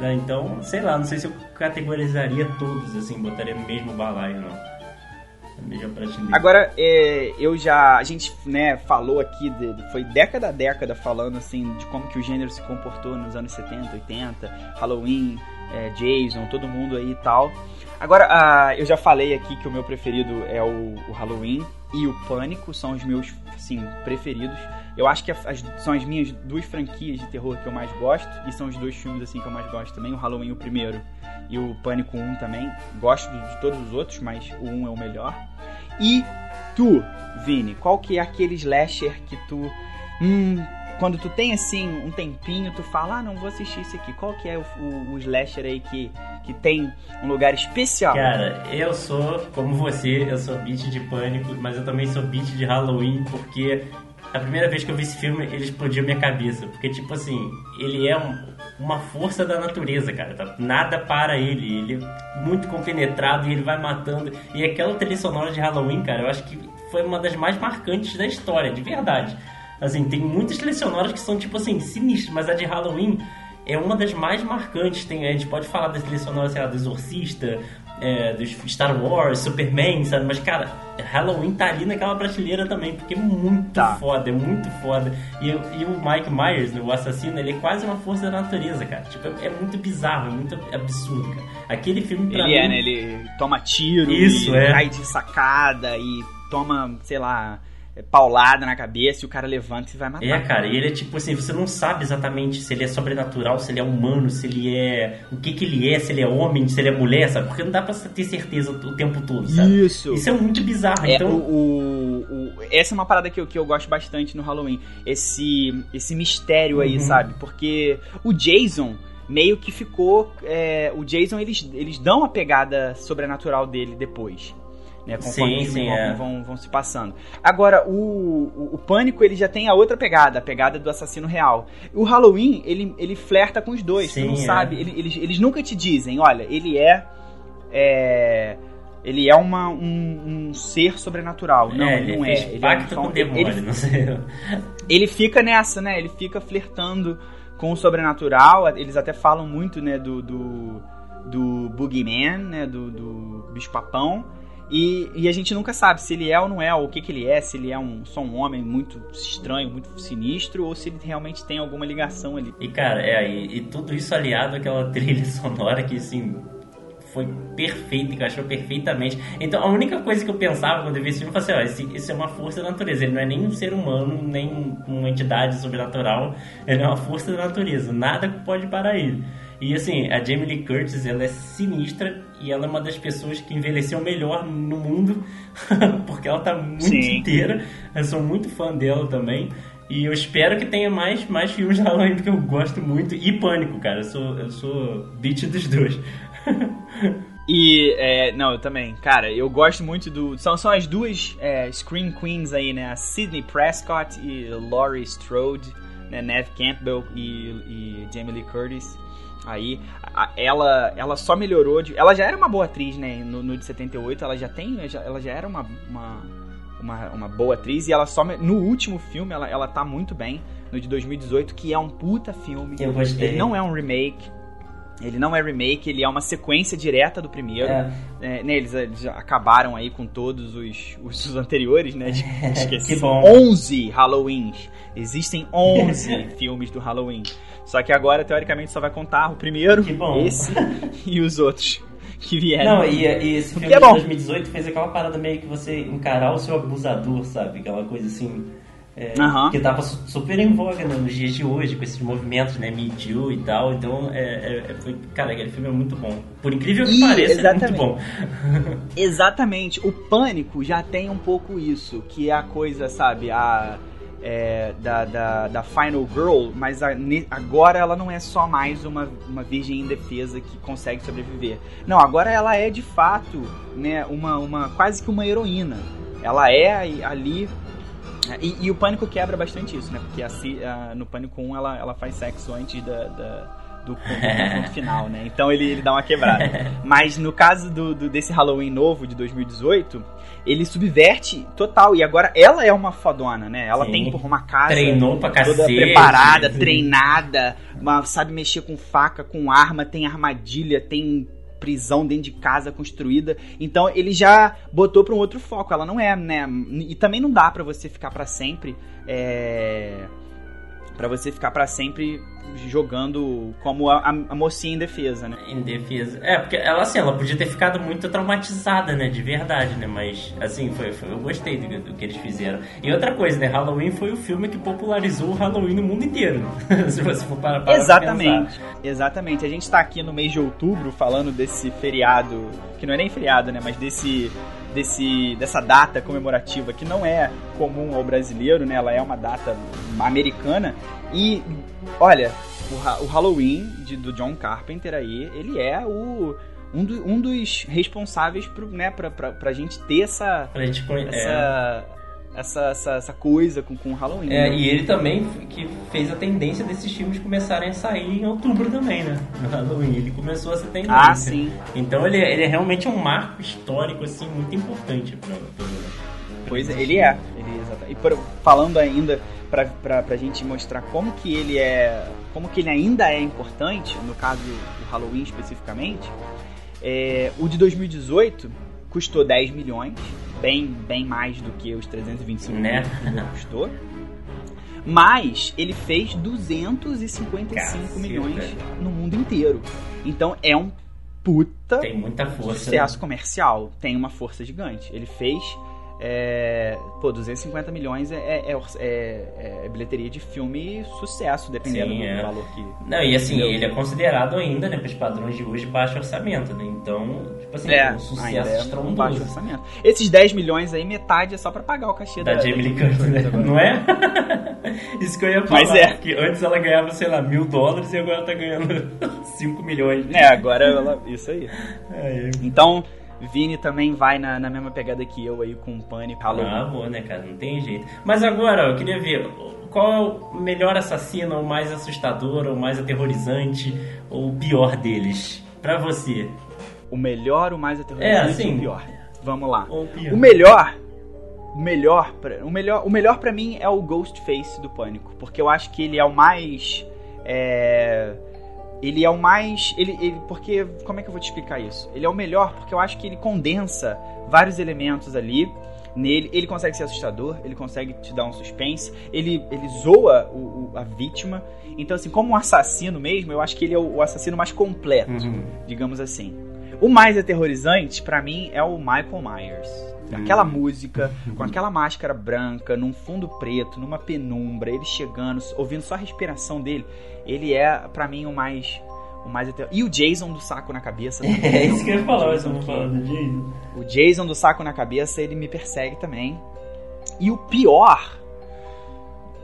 né? Então, sei lá, não sei se eu categorizaria todos, assim, botaria no mesmo balaio, não. Prateleira. Agora, é, eu já. A gente né, falou aqui, de- foi década a década falando assim de como que o gênero se comportou nos anos 70, 80, Halloween, é, Jason, todo mundo aí e tal. Agora, ah, eu já falei aqui que o meu preferido é o, o Halloween e o Pânico são os meus, sim, preferidos. Eu acho que as- são as minhas duas franquias de terror que eu mais gosto e são os dois filmes assim que eu mais gosto também. O Halloween o primeiro e o Pânico 1 também. Gosto de, de todos os outros, mas o 1 é o melhor. E tu, Vini, qual que é aquele slasher que tu. Hum, quando tu tem assim um tempinho, tu fala, ah, não vou assistir esse aqui. Qual que é o, o, o slasher aí que, que tem um lugar especial? Cara, eu sou, como você, eu sou beat de pânico, mas eu também sou beat de Halloween, porque a primeira vez que eu vi esse filme, ele explodiu minha cabeça. Porque, tipo assim, ele é um- uma força da natureza, cara. tá? Nada para ele. Ele é muito compenetrado e ele vai matando. E aquela trilha sonora de Halloween, cara, eu acho que foi uma das mais marcantes da história, de verdade. Assim, tem muitas trilhas sonoras que são, tipo assim, sinistras, mas a de Halloween é uma das mais marcantes. Tem, a gente pode falar das trilhas sonoras, sei lá, do Exorcista, é, dos Star Wars, Superman, sabe? Mas, cara, Halloween tá ali naquela prateleira também, porque é muito Tá. foda, é muito foda. E, e o Mike Myers, o assassino, ele é quase uma força da natureza, cara. Tipo, é, é muito bizarro, é muito absurdo, cara. Aquele filme pra Ele mim... é, né? Ele toma tiro, Isso, e é. cai de sacada e toma, sei lá, é, paulada na cabeça e o cara levanta e vai matar. É, cara, e ele é tipo assim, você não sabe exatamente se ele é sobrenatural, se ele é humano, se ele é. o que que ele é, se ele é homem, se ele é mulher, sabe? Porque não dá pra ter certeza o tempo todo, sabe? Isso. Isso é muito bizarro. É, então, o, o- o- essa é uma parada que eu, que eu gosto bastante no Halloween. Esse, esse mistério aí, Uhum. sabe? Porque o Jason meio que ficou. é, o Jason, eles, eles dão a pegada sobrenatural dele depois. Né, conforme Sim, sim, filmes é. vão, vão se passando. Agora, o, o, o Pânico, ele já tem a outra pegada, a pegada do assassino real. O Halloween, ele, ele flerta com os dois, Sim, tu não é. sabe, ele- eles, eles nunca te dizem, olha, ele é... é ele é uma, um, um ser sobrenatural. Não, é, ele ele não é. Ele pacto é um, com demônio, ele, não sei. ele fica nessa, né? Ele fica flertando com o sobrenatural. Eles até falam muito, né, do, do, do Boogeyman, né, do, do bicho-papão. E, e a gente nunca sabe se ele é ou não é, ou o que, que ele é, se ele é um, só um homem muito estranho, muito sinistro, ou se ele realmente tem alguma ligação ali. E cara, é, e, e tudo isso aliado àquela trilha sonora que assim foi perfeita, encaixou perfeitamente. Então a única coisa que eu pensava quando eu vi esse filme foi assim, ó, esse, esse é uma força da natureza, ele não é nem um ser humano, nem uma entidade sobrenatural, ele é uma força da natureza, nada pode parar ele. E assim, a Jamie Lee Curtis, ela é sinistra e ela é uma das pessoas que envelheceu melhor no mundo, porque ela tá muito Sim. inteira. Eu sou muito fã dela também. E eu espero que tenha mais, mais filmes de Halloween, porque eu gosto muito. E Pânico, cara. Eu sou, eu sou beat dos dois. E, é, não, eu também. Cara, eu gosto muito do. São, são as duas é, Scream Queens aí, né? A Sidney Prescott e Laurie Strode, né? Neve Campbell e, e Jamie Lee Curtis. Aí, a- ela, ela só melhorou. De, ela já era uma boa atriz, né? No, no de 78, ela já tem. ela já era uma, uma, uma, uma boa atriz. E ela só. No último filme, ela, ela tá muito bem. No de 2018, que é um puta filme. Eu gostei. Ele não é um remake. Ele não é remake, ele é uma sequência direta do primeiro. É. É, né, eles, eles acabaram aí com todos os, os, os anteriores, né? Esqueci. Que bom. 11 Halloweens. Existem 11 filmes do Halloween. Só que agora, teoricamente, só vai contar o primeiro, Que bom. esse e os outros que vieram. Não, e, e esse filme é de bom. 2018 fez aquela parada meio que você encarar o seu abusador, sabe? Aquela coisa assim. é, Aham. Que tava su- super em voga né, nos dias de hoje, com esses movimentos, né? Me Too e tal. Então, é, é- é- foi, cara, aquele filme é muito bom. Por incrível que Ih, pareça, ele é muito exatamente. bom. Exatamente. O Pânico já tem um pouco isso, que é a coisa, sabe, a é, da, da, da Final Girl, mas a- agora ela não é só mais uma, uma virgem indefesa que consegue sobreviver. Não, agora ela é de fato, né, uma, uma quase que uma heroína. Ela é ali e, e o Pânico quebra bastante isso, né? Porque a, a- no Pânico 1 ela, ela faz sexo antes da, da- do, con- do confronto final, né? Então ele, ele dá uma quebrada. Mas no caso do, do- desse Halloween novo de 2018, ele subverte total. E agora ela é uma fodona, né? Ela Sim. tem porra, uma casa Treinou pra toda cacete. preparada, treinada, uma- sabe mexer com faca, com arma, tem armadilha, tem prisão dentro de casa construída. Então ele já botou pra um outro foco. Ela não é, né? E também não dá pra você ficar pra sempre é para você ficar pra sempre jogando como a, a- mocinha em defesa, né? Em defesa. É, porque ela assim, ela podia ter ficado muito traumatizada, né? De verdade, né? Mas, assim, foi, foi- eu gostei do, do que eles fizeram. E outra coisa, né? Halloween foi o filme que popularizou o Halloween no mundo inteiro. Se você for parar para Exatamente, exatamente. A gente tá aqui no mês de outubro falando desse feriado, que não é nem feriado, né? Mas desse, desse, dessa data comemorativa que não é comum ao brasileiro, né? Ela é uma data americana. E, olha, o, o Halloween de- do John Carpenter aí, ele é o. Um, do- um dos responsáveis pro, né, pra, pra, pra gente ter essa, Pra gente conhe- é. Essa, essa, essa, coisa com, com o Halloween. É, né? e ele também que fez a tendência desses filmes começarem a sair em outubro também, né? No Halloween. Ele começou essa tendência. Ah, sim. Então ele, ele é realmente um marco histórico, assim, muito importante pra, pra, Pois é, ele é. Ele é E por- falando ainda pra, pra, pra gente mostrar como que ele é. Como que ele ainda é importante, no caso do Halloween especificamente, é, o de 2018 custou 10 milhões, bem, bem mais do que os 325 Né? milhões que custou. Mas ele fez 255 Caceta. milhões no mundo inteiro. Então é um puta Tem muita força. sucesso comercial, tem uma força gigante. Ele fez. É, pô, 250 milhões é, é, é, é- é bilheteria de filme sucesso, dependendo Sim, do é. valor que. Não, e assim, Entendeu? ele é considerado ainda, né, para os padrões de hoje, baixo orçamento, né? Então, tipo assim, É, um sucesso é um estrondoso. baixo orçamento. Esses 10 milhões aí, metade é só pra pagar o cachê da, Da Jamie Lee Curtis, né? Não é? Isso que eu ia falar. Mas é. Que antes ela ganhava, sei lá, mil dólares e agora tá ganhando 5 milhões. É, agora ela. Isso aí. É, Então, Vini também vai na, na mesma pegada que eu aí com o Pânico Halloween. Ah, boa, né, cara? Não tem jeito. Mas agora, eu queria ver qual é o melhor assassino, o mais assustador, o mais aterrorizante, ou o pior deles, pra você. O melhor, o mais aterrorizante É, assim. o pior. Vamos lá. Ou o pior. O melhor, o melhor, pra, o melhor, o melhor para mim é o Ghostface do Pânico, porque eu acho que ele é o mais, é, ele é o mais, ele, ele, porque como é que eu vou te explicar isso? Ele é o melhor porque eu acho que ele condensa vários elementos ali nele. Ele consegue ser assustador, ele consegue te dar um suspense, ele, ele zoa o, o- a vítima. Então assim, como um assassino mesmo, eu acho que ele é o, o assassino mais completo Uhum. digamos assim. O mais aterrorizante, pra mim, é o Michael Myers. Aquela música, com aquela máscara branca, num fundo preto, numa penumbra, ele chegando, ouvindo só a respiração dele. Ele é, pra mim, o mais. O mais ater... E o Jason do saco na cabeça. também. É isso que eu ia falar, mas eu vou falar do Jason. o Jason do saco na cabeça, ele me persegue também. E o pior.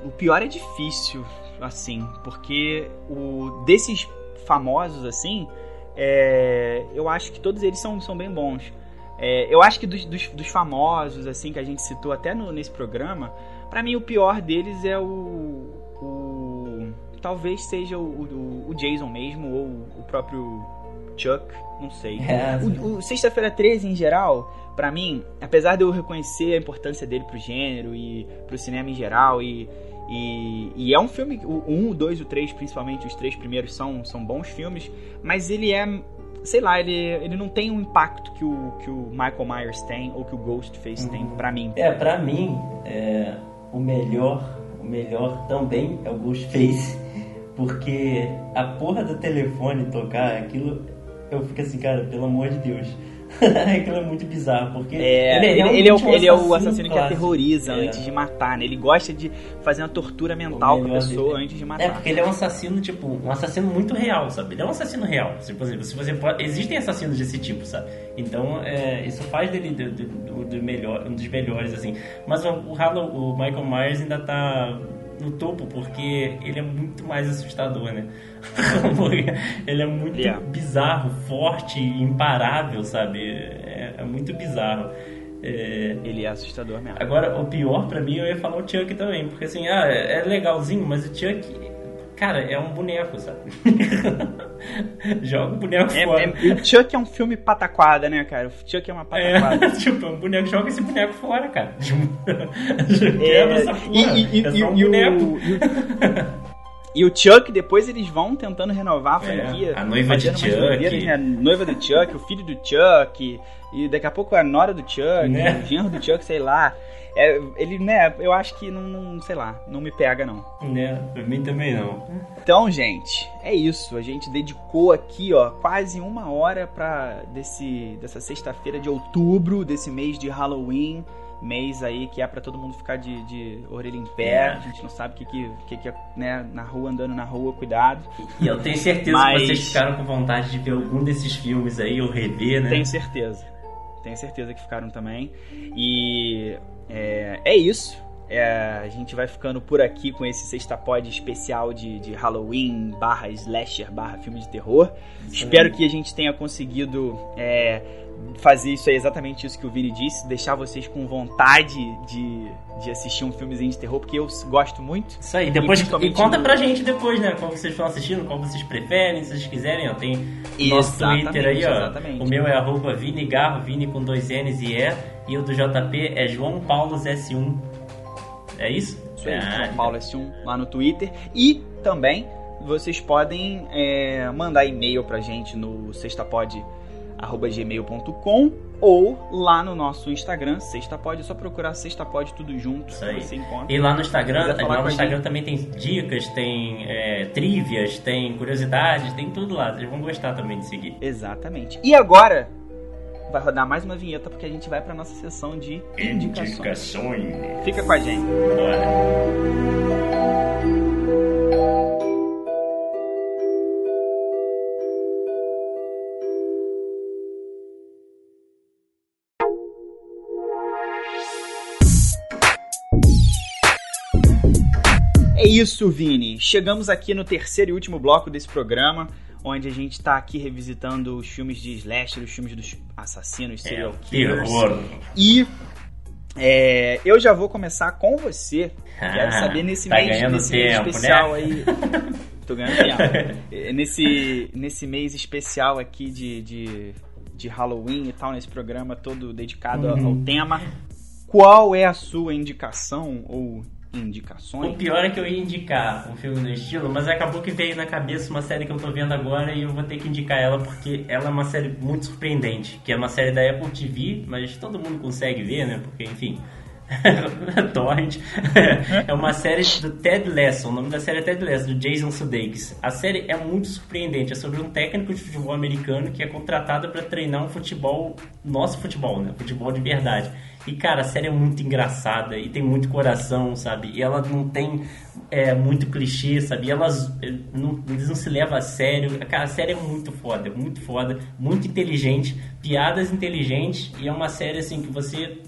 O pior é difícil, assim, porque o desses famosos, assim, é, eu acho que todos eles são, são bem bons. É, eu acho que dos, dos, dos famosos, assim, que a gente citou até no, nesse programa, pra mim o pior deles é o. o talvez seja o, o, o Jason mesmo, ou o próprio Chuck, não sei. É, O, o Sexta-feira 13 em geral, pra mim, apesar de eu reconhecer a importância dele pro gênero e pro cinema em geral, e, e, e é um filme, o 1, o 2 e o 3, principalmente os três primeiros, são, são bons filmes, mas ele é, sei lá, ele, ele não tem um impacto que o, que o Michael Myers tem ou que o Ghostface tem, pra mim. É, pra mim, é, o melhor, o melhor também é o Ghostface, porque a porra do telefone tocar aquilo, eu fico assim, cara, pelo amor de Deus. aquilo é muito bizarro, porque É, ele, ele é o, um ele é o assassino que clássico. aterroriza É. antes de matar, né? Ele gosta de fazer uma tortura mental com a pessoa dele. antes de matar. É, porque ele é um assassino, tipo, um assassino muito real, sabe? Ele é um assassino real. Se, se você pode... Existem assassinos desse tipo, sabe? Então, é, isso faz dele do, do- do- do melhor, um dos melhores, assim. Mas o, o, o Michael Myers ainda tá no topo, porque ele é muito mais assustador, né? Ele é muito Ele é. bizarro, forte, imparável, sabe? É, é muito bizarro. É, Ele é assustador mesmo. Agora, o pior pra mim, eu ia falar o Chuck também. Porque assim, ah, é legalzinho, mas o Chuck, cara, é um boneco, sabe? Joga o boneco É, fora. é- o Chuck é um filme pataquada, né, cara? O Chuck é uma pataquada. É, tipo, um boneco, joga esse boneco fora, cara. É, Quebra essa porra. e, e, é e- um e boneco. o, e, o, Chuck, depois eles vão tentando renovar a franquia. É, a noiva de Chuck. né? A noiva do Chuck, o filho do Chuck, e daqui a pouco a nora do Chuck, Né? o genro do Chuck, sei lá. É, ele, né, eu acho que não, não, sei lá, não me pega não. Né, pra mim também não. Então, gente, é isso. A gente dedicou aqui, ó, quase uma hora para desse dessa sexta-feira de outubro, desse mês de Halloween, mês aí que é para todo mundo ficar de, de orelha em pé. É. A gente não sabe o que que, que, que é, né, na rua andando na rua, cuidado. E eu tenho certeza Mas- que vocês ficaram com vontade de ver algum desses filmes aí, ou rever, né? Tenho certeza. Tenho certeza que ficaram também. E é, é isso. É, a gente vai ficando por aqui com esse sexta pod especial de, de Halloween barra slasher barra filme de terror. Espero que a gente tenha conseguido é, fazer isso aí, exatamente isso que o Vini disse, deixar vocês com vontade de, de assistir um filmezinho de terror, porque eu gosto muito. Isso aí, depois E e, conta no- pra gente depois, né? Qual vocês estão assistindo, qual vocês preferem, se vocês quiserem, ó. Tem nosso Twitter aí, ó. exatamente. O meu é arroba Vini Garro, Vini com dois N's e E. E o do JP é João Paulo S1. É isso? Isso aí, Ah, João Paulo S1 lá no Twitter. E também vocês podem é, mandar e-mail pra gente no sextapod.gmail.com ou lá no nosso Instagram, Sextapod, é só procurar Sextapod tudo junto Isso que aí. você encontra. E lá no Instagram, lá no Instagram gente. também tem dicas, tem é, trivias, tem curiosidades, tem tudo lá. Vocês vão gostar também de seguir. Exatamente. E agora vai rodar mais uma vinheta porque a gente vai pra nossa sessão de indicações. Indicações. Fica com a gente. Bora. É isso, Vini. Chegamos aqui no terceiro e último bloco desse programa, onde a gente tá aqui revisitando os filmes de slasher, os filmes dos assassinos, É, serial killers. terror. E é, eu já vou começar com você. Quero Ah, saber nesse tá mês, nesse mês tempo, especial né? aí. Tô ganhando tempo. É, Nesse, nesse mês especial aqui de, de, de Halloween e tal, nesse programa todo dedicado Uhum. ao tema, qual é a sua indicação ou indicações? O pior é que eu ia indicar um filme do estilo, mas acabou que veio na cabeça uma série que eu tô vendo agora e eu vou ter que indicar ela porque ela é uma série muito surpreendente, que é uma série da Apple TV, mas todo mundo consegue ver, né? Porque, enfim, Torrent. é uma série do Ted Lasso, o nome da série é Ted Lasso, do Jason Sudeikis. A série é muito surpreendente, é sobre um técnico de futebol americano que é contratado para treinar um futebol, nosso futebol, né? Futebol de verdade. E, cara, a série é muito engraçada e tem muito coração, sabe? E ela não tem é, muito clichê, sabe? E elas é, não, eles não se levam a sério. Cara, a série é muito foda, é muito foda, muito inteligente, piadas inteligentes e é uma série, assim, que você...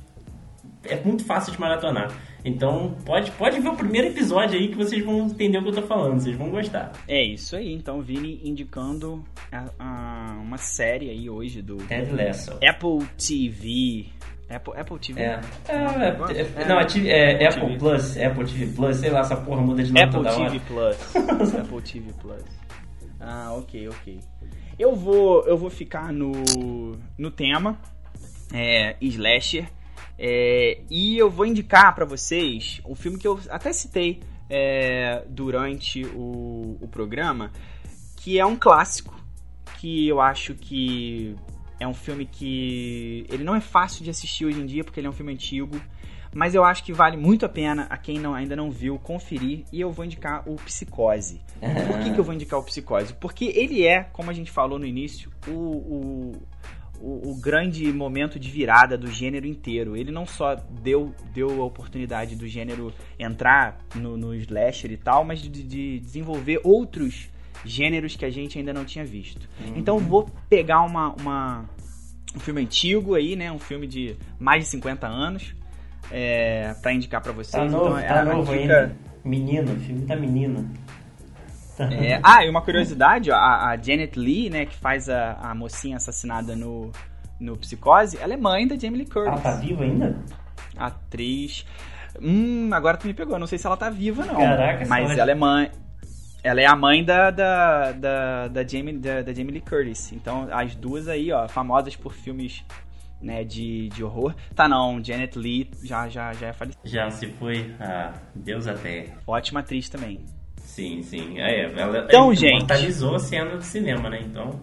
É muito fácil de maratonar. Então, pode, pode ver o primeiro episódio aí que vocês vão entender o que eu tô falando, vocês vão gostar. É isso aí, então Vini indicando a- a- uma série aí hoje do Ted Lasso. Apple TV. Apple, Apple TV? É. É, é, É, não, é, T- é Apple Apple TV. Plus, Apple TV Plus, sei lá, essa porra muda de nome Apple toda TV hora. Plus. Apple TV Plus. Ah, ok, ok. Eu vou, eu vou ficar no, no tema é, slasher é, e eu vou indicar pra vocês um filme que eu até citei é, durante o, o programa, que é um clássico que eu acho que é um filme que ele não é fácil de assistir hoje em dia porque ele é um filme antigo, mas eu acho que vale muito a pena a quem não, ainda não viu conferir e eu vou indicar o Psicose. Por que, que eu vou indicar o Psicose? Porque ele é, como a gente falou no início, o, o, o, o grande momento de virada do gênero inteiro. Ele não só deu, deu a oportunidade do gênero entrar no, no slasher e tal, mas de, de desenvolver outros gêneros que a gente ainda não tinha visto. Então eu vou pegar uma, uma, um filme antigo aí, né? Um filme de mais de 50 anos. É, para indicar pra vocês. Tá novo, então, é tá novo dica- ainda. Menino, o filme da menina. É, ah, e uma curiosidade, ó, a, a Janet Lee, né, que faz a, a mocinha assassinada no, no Psicose, ela é mãe da Jamie Lee Curtis. Ela tá viva ainda? Atriz. Hum, agora tu me pegou, não sei se ela tá viva não. Caraca, mas ela- ela é mãe. Ela é a mãe da, da, da, da, Jamie, da, da Jamie Lee Curtis. Então, as duas aí, ó, famosas por filmes né, de, de horror. Tá não, Janet Lee já, já, já é falecida. Já se foi. Ah, Deus até. Ótima atriz também. Sim, sim. É, ela Então, gente. imortalizou a cena do cinema, né? Então.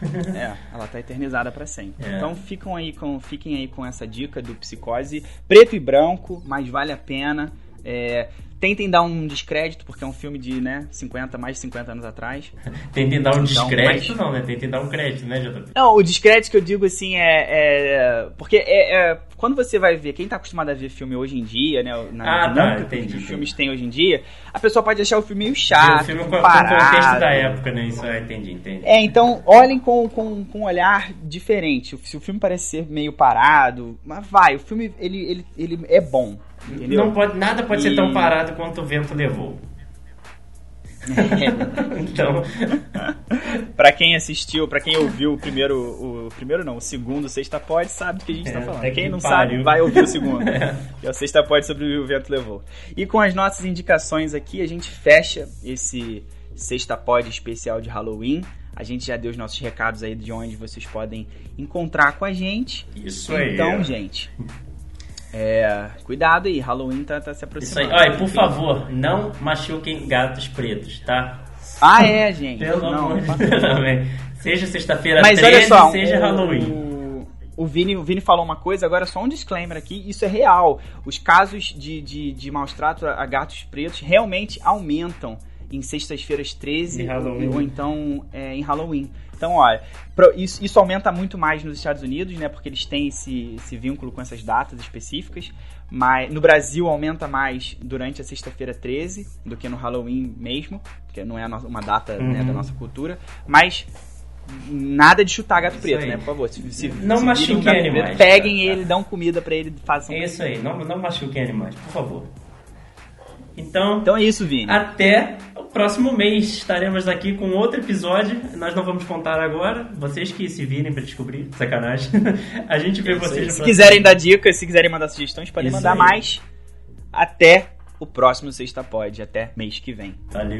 É, ela tá eternizada pra sempre. É. Então ficam aí com, fiquem aí com essa dica do Psicose. Preto e branco, mas vale a pena. É, tentem dar um descrédito, porque é um filme de, né, 50, mais de 50 anos atrás. Tentem dar um Então, descrédito, mas- não, né? Tentem dar um crédito, né, JP? Não, o descrédito que eu digo assim é. é- porque é, é- quando você vai ver, quem tá acostumado a ver filme hoje em dia, né? Na Ah, tá, dinâmica que entendi, os filmes têm hoje em dia, a pessoa pode achar o filme meio o chato. filme com, com o contexto da época, né? Isso, é, entendi, entendi. É, então olhem com, com, com um olhar diferente. Se o filme parece ser meio parado, mas vai, o filme ele, ele, ele é bom. Entendeu? Não pode, nada pode ser E- tão parado quanto o vento levou. Então, pra quem assistiu, pra quem ouviu o primeiro, o primeiro não, o segundo Sexta Pode, sabe do que a gente tá É, falando. até que Quem não pariu. sabe, vai ouvir o segundo. Que é o Sexta Pode sobre o vento levou. E com as nossas indicações aqui, a gente fecha esse Sexta Pode especial de Halloween. A gente já deu os nossos recados aí de onde vocês podem encontrar com a gente. isso aí. Então, gente, é, cuidado aí, Halloween tá, tá se Isso aí. aproximando. Olha, por favor, não machuquem gatos pretos, tá? Ah, é, gente. Pelo Não, amor de Deus também. Seja sexta-feira Mas 13, olha só, seja o, Halloween. O, o Vini, o Vini falou uma coisa, agora só um disclaimer aqui, isso é real. Os casos de, de, de maus tratos a gatos pretos realmente aumentam em sextas-feiras 13 Em Halloween. ou então é, em Halloween. Então, olha, isso, isso aumenta muito mais nos Estados Unidos, né? Porque eles têm esse, esse vínculo com essas datas específicas. Mas no Brasil aumenta mais durante a sexta-feira 13 do que no Halloween mesmo, porque não é no- uma data né, Uhum. da nossa cultura. Mas nada de chutar gato Isso preto, aí. né? Por favor. Se, se, Não se machuquem um animais, preto, peguem tá? ele, dão comida pra ele, façam. É isso aí, não, não machuquem animais, por favor. Então, Então é isso, Vini. até próximo mês estaremos aqui com outro episódio. Nós não vamos contar agora. Vocês que se virem pra descobrir. Sacanagem. A gente vê vocês no Se quiserem dar dicas, se quiserem mandar sugestões, podem Isso mandar aí. mais. Até o próximo Sexta Pod. Até mês que vem. Valeu.